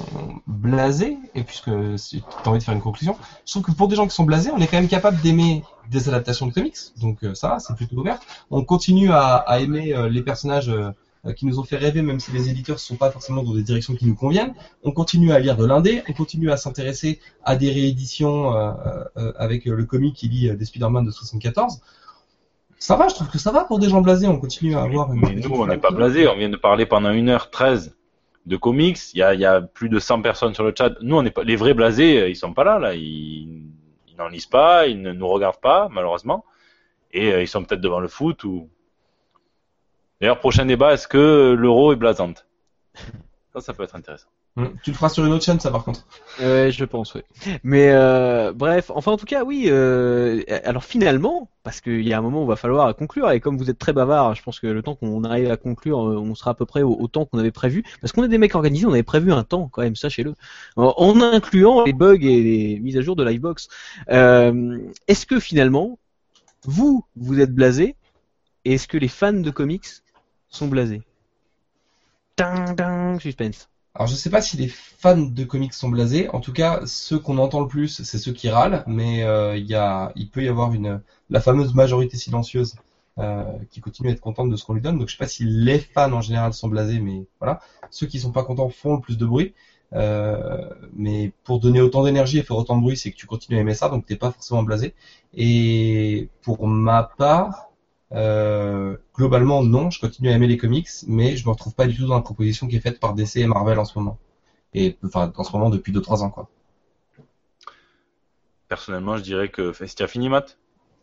blasés, et puisque tu as envie de faire une conclusion, je trouve que pour des gens qui sont blasés, on est quand même capable d'aimer des adaptations de comics, donc ça, c'est plutôt ouvert. On continue à, à aimer les personnages qui nous ont fait rêver, même si les éditeurs ne sont pas forcément dans des directions qui nous conviennent. On continue à lire de l'indé, on continue à s'intéresser à des rééditions euh, euh, avec euh, le comic qui lit euh, des Spider-Man de 74. Ça va, je trouve que ça va pour des gens blasés, on continue à avoir une... Mais nous, on n'est pas blasés. On vient de parler pendant 1h13 de comics. Il y a, il y a plus de 100 personnes sur le chat. Nous, on n'est pas, les vrais blasés, euh, ils sont pas là, là. Ils, ils n'en lisent pas, ils ne nous regardent pas, malheureusement. Et euh, ils sont peut-être devant le foot ou. D'ailleurs, prochain débat, est-ce que l'euro est blasante? Ça, ça peut être intéressant. Hum, Tu le feras sur une autre chaîne, ça par contre. Ouais, je pense, oui. Mais euh, bref, enfin en tout cas, oui. euh, alors finalement, parce qu'il y a un moment où il va falloir conclure, et comme vous êtes très bavard, je pense que le temps qu'on arrive à conclure, euh, on sera à peu près au, au temps qu'on avait prévu. Parce qu'on est des mecs organisés, on avait prévu un temps quand même, sachez-le. En, en incluant les bugs et les mises à jour de Livebox. Euh, est-ce que finalement, vous, vous êtes blasé, et est-ce que les fans de comics sont blasés Ding, ding, suspense. Alors je sais pas si les fans de comics sont blasés. En tout cas, ceux qu'on entend le plus, c'est ceux qui râlent. Mais euh, il peut y avoir une, la fameuse majorité silencieuse euh, qui continue à être contente de ce qu'on lui donne. Donc je sais pas si les fans en général sont blasés, mais voilà. Ceux qui sont pas contents font le plus de bruit. Euh, mais pour donner autant d'énergie et faire autant de bruit, c'est que tu continues à aimer ça, donc t'es pas forcément blasé. Et pour ma part, euh, globalement non, je continue à aimer les comics, mais je me retrouve pas du tout dans la proposition qui est faite par DC et Marvel en ce moment. Et enfin en ce moment depuis 2-3 ans quoi. Personnellement, je dirais que. As fini, Matt?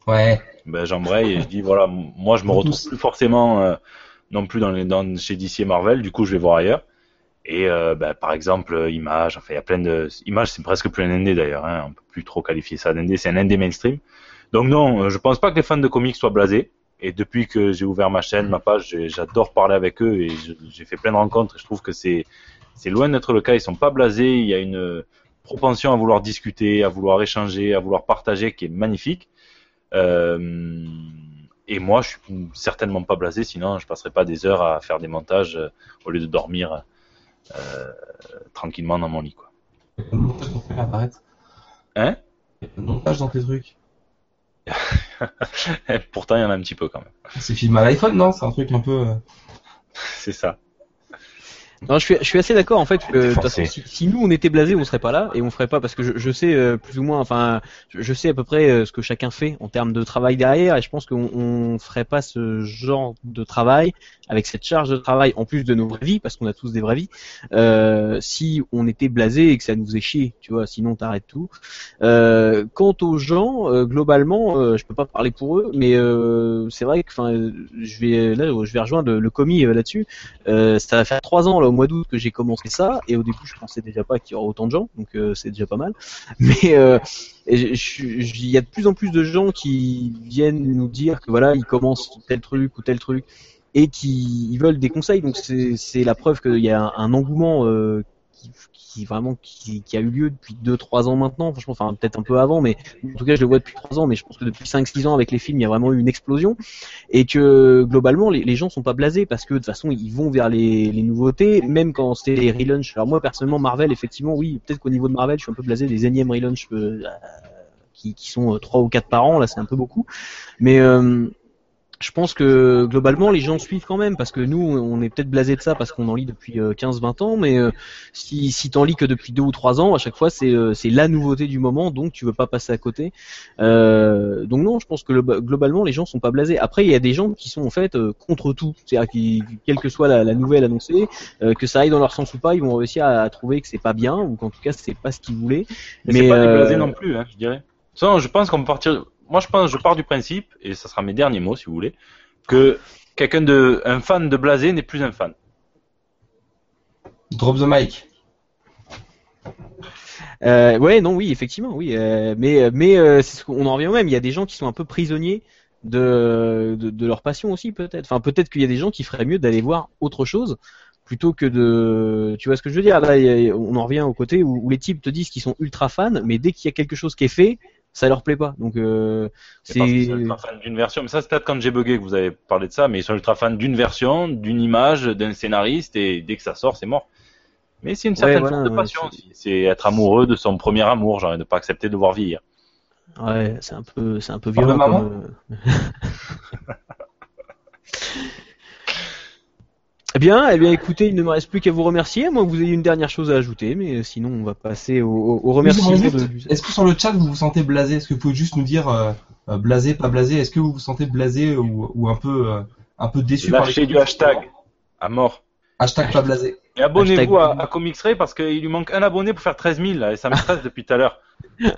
Ouais. Ben, j'embraye et je dis voilà, moi je me retrouve tous. plus forcément euh, non plus dans les dans chez DC et Marvel, du coup je vais voir ailleurs. Et euh, ben, par exemple Image, enfin il y a plein de Image c'est presque plus un indé d'ailleurs, hein, on peut plus trop qualifier ça d'indé, c'est un indé mainstream. Donc non, je pense pas que les fans de comics soient blasés. Et depuis que j'ai ouvert ma chaîne, ma page, j'adore parler avec eux et j'ai fait plein de rencontres. Et je trouve que c'est c'est loin d'être le cas. Ils sont pas blasés. Il y a une propension à vouloir discuter, à vouloir échanger, à vouloir partager qui est magnifique. Euh, et moi, je suis certainement pas blasé, sinon je passerai pas des heures à faire des montages euh, au lieu de dormir euh, tranquillement dans mon lit. Quoi. Il y a pas de montage dans tes trucs, arrête. Hein? Il y a pas de montage dans tes trucs? Pourtant, il y en a un petit peu quand même. C'est filmé à l'iPhone, non? C'est un truc un peu. euh, C'est ça. Non, je suis, je suis assez d'accord en fait que façon, si, si nous on était blasés, on serait pas là et on ferait pas parce que je, je sais euh, plus ou moins, enfin, je, je sais à peu près euh, ce que chacun fait en termes de travail derrière et je pense qu'on on ferait pas ce genre de travail avec cette charge de travail en plus de nos vraies vies parce qu'on a tous des vraies vies. Euh, si on était blasé et que ça nous faisait chier, tu vois, sinon t'arrêtes tout. Euh, quant aux gens, euh, globalement, euh, je peux pas parler pour eux, mais euh, c'est vrai que, enfin, je vais là, je vais rejoindre le, le commis là-dessus. Euh, ça va faire trois ans là au mois d'août que j'ai commencé ça et au début je pensais déjà pas qu'il y aurait autant de gens donc euh, c'est déjà pas mal. Mais euh, il y a de plus en plus de gens qui viennent nous dire que voilà ils commencent tel truc ou tel truc et qui ils veulent des conseils. Donc c'est la preuve qu'il y a un, un engouement euh, qui, qui vraiment qui, qui a eu lieu depuis 2-3 ans maintenant. Franchement enfin peut-être un peu avant mais en tout cas je le vois depuis 3 ans mais je pense que depuis 5-6 ans avec les films il y a vraiment eu une explosion. Et que globalement les, les gens sont pas blasés parce que de toute façon ils vont vers les, les nouveautés. Même quand c'était les relaunchs alors moi personnellement Marvel effectivement oui peut-être qu'au niveau de Marvel je suis un peu blasé des énièmes relaunchs euh, qui, qui sont euh, trois ou quatre par an. Là c'est un peu beaucoup. Mais euh, je pense que globalement les gens suivent quand même parce que nous on est peut-être blasé de ça parce qu'on en lit depuis 15-20 ans mais euh, si, si t'en lis que depuis deux ou trois ans à chaque fois c'est euh, c'est la nouveauté du moment donc tu veux pas passer à côté. Euh, donc non je pense que globalement les gens sont pas blasés. Après il y a des gens qui sont en fait contre tout. C'est-à-dire qui quelle que soit la, la nouvelle annoncée que ça aille dans leur sens ou pas ils vont réussir à, trouver que c'est pas bien ou qu'en tout cas c'est pas ce qu'ils voulaient. Mais, mais c'est pas des blasés non plus hein, je dirais. Ça je pense qu'on peut partir moi je pense, je pars du principe, et ça sera mes derniers mots si vous voulez, que quelqu'un de, un fan de Blasé n'est plus un fan. Drop the mic. Euh, ouais, non, oui, effectivement, oui, euh, mais mais euh, c'est ce qu'on en revient au même. Il y a des gens qui sont un peu prisonniers de de, leur passion aussi, peut-être. Enfin, peut-être qu'il y a des gens qui feraient mieux d'aller voir autre chose plutôt que de, tu vois ce que je veux dire? Là, on en revient au côté où, où les types te disent qu'ils sont ultra fans, mais dès qu'il y a quelque chose qui est fait, ça leur plaît pas. Donc euh, c'est ultra fan d'une version. Mais ça c'est peut-être quand j'ai bugué que vous avez parlé de ça, mais ils sont ultra fans d'une version, d'une image, d'un scénariste et dès que ça sort c'est mort. Mais c'est une certaine forme de passion. C'est être amoureux de son premier amour, genre et ne pas accepter de voir vieillir. Ouais, c'est un peu, c'est un peu violent. Comme... Eh bien, eh bien, écoutez, il ne me reste plus qu'à vous remercier. Moi, vous ayez une dernière chose à ajouter, mais sinon, on va passer au, au remerciement. Est-ce que sur le chat, vous vous sentez blasé? Est-ce que vous pouvez juste nous dire euh, euh, blasé, pas blasé? Est-ce que vous vous sentez blasé ou, un peu, euh, un peu déçu Lâchez du hashtag à mort. Hashtag pas blasé. Et abonnez-vous à, à Comics Ray parce qu'il lui manque un abonné pour faire 13 000 là, et ça me stresse depuis tout à l'heure.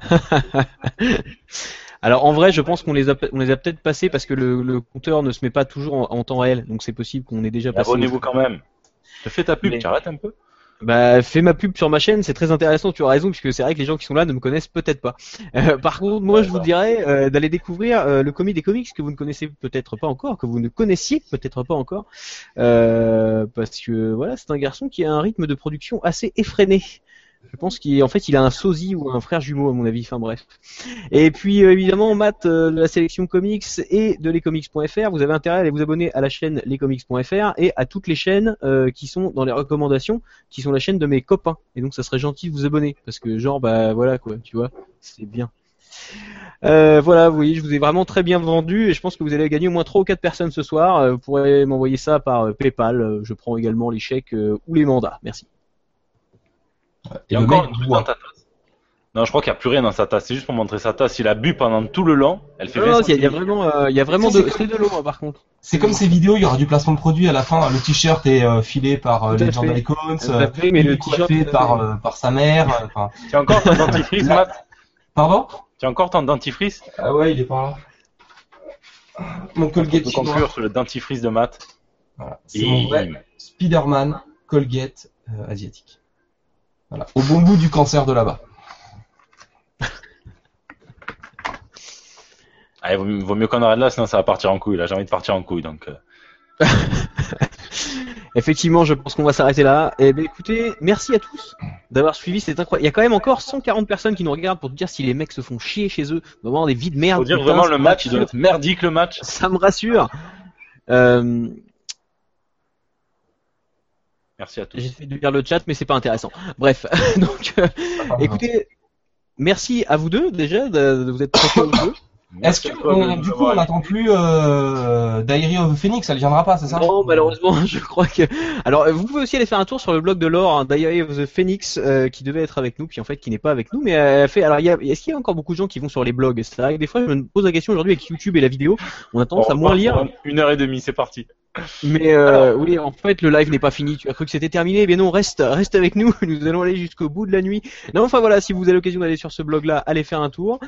Alors en vrai, je pense qu'on les a, on les a peut-être passés parce que le, le, compteur ne se met pas toujours en, temps réel, donc c'est possible qu'on ait déjà passé. Abonnez-vous quand même. Je fais ta pub, tu arrêtes un peu. Bah, fais ma pub sur ma chaîne, c'est très intéressant, tu as raison, puisque c'est vrai que les gens qui sont là ne me connaissent peut-être pas. Euh, par contre, moi, je vous dirais euh, d'aller découvrir euh, le comic des comics que vous ne connaissez peut-être pas encore, que vous ne connaissiez peut-être pas encore, parce que voilà, c'est un garçon qui a un rythme de production assez effréné. Je pense qu'en fait il a un sosie ou un frère jumeau à mon avis. Enfin bref. Et puis euh, évidemment Matt euh, de la sélection comics et de lescomics.fr, vous avez intérêt à aller vous abonner à la chaîne lescomics.fr et à toutes les chaînes euh, qui sont dans les recommandations, qui sont la chaîne de mes copains. Et donc ça serait gentil de vous abonner parce que genre bah voilà quoi, tu vois, c'est bien. voilà, vous voyez, je vous ai vraiment très bien vendu et je pense que vous allez gagner au moins 3 ou 4 personnes ce soir. vous pourrez m'envoyer ça par PayPal. je prends également les chèques ou les mandats. Merci. Il y a encore un truc dans ta tasse. Non, je crois qu'il n'y a plus rien dans sa tasse. C'est juste pour montrer sa tasse. Il a bu pendant tout le long. Elle fait non, il y, a vraiment, euh, il y a vraiment de, c'est de l'eau hein, par contre. C'est comme ces vidéos, il y aura du placement de produit à la fin. Le t-shirt est euh, filé par euh, Legend Icons, mais le t-shirt fait par euh, par sa mère. Tu as encore ton dentifrice, Matt Pardon? Tu as encore ton dentifrice Ah ouais, il est par là. Mon Colgate. On peut conclure sur le dentifrice de Matt. Voilà. C'est mon vrai Spider-Man Colgate asiatique. Voilà, au bon bout du cancer de là-bas. Allez, vaut mieux qu'on arrête là, sinon ça va partir en couille. Là, j'ai envie de partir en couille, donc. Euh. Effectivement, je pense qu'on va s'arrêter là. Et eh ben, écoutez, merci à tous d'avoir suivi. C'est incroyable. Il y a quand même encore 140 personnes qui nous regardent pour dire si les mecs se font chier chez eux, vraiment des vies de merde. Faut dire vraiment le match, il doit être merdique le match. Ça me rassure. Euh, Merci à tous. J'essaie de lire le chat, mais c'est pas intéressant. Bref, donc, euh, écoutez, merci à vous deux déjà de, vous être prêtés au jeu. Est-ce que du coup on n'attend plus euh, Diary of Phoenix Elle viendra pas, c'est ça? Non, malheureusement, je crois que. Alors, vous pouvez aussi aller faire un tour sur le blog de Laure, hein, Diary of the Phoenix, euh, qui devait être avec nous, puis en fait qui n'est pas avec nous, mais elle fait. Alors, est-ce qu'il y a encore beaucoup de gens qui vont sur les blogs? C'est vrai que des fois, je me pose la question aujourd'hui avec YouTube et la vidéo, on a tendance à moins lire. Une heure et demie, c'est parti. Mais euh, oui, en fait, le live n'est pas fini. Tu as cru que c'était terminé, mais non, reste, reste avec nous. Nous allons aller jusqu'au bout de la nuit. Non, enfin voilà, si vous avez l'occasion d'aller sur ce blog-là, allez faire un tour.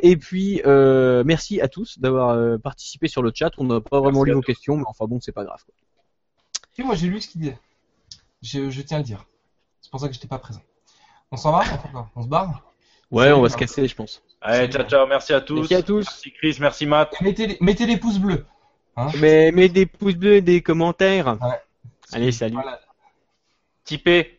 Et puis, euh, merci à tous d'avoir euh, participé sur le chat. On n'a pas vraiment lu vos questions, mais enfin bon, c'est pas grave. Quoi. moi, j'ai lu ce qu'il disait. Je, je, tiens à le dire. C'est pour ça que j'étais pas présent. On s'en va? On se barre? Ouais, on va se casser, je pense. Allez, ciao, ciao. Merci à tous. Merci à tous. Merci Chris, merci Matt. Mettez mettez les pouces bleus. Hein mais mets des pouces bleus et des commentaires. Allez, salut. Tipé.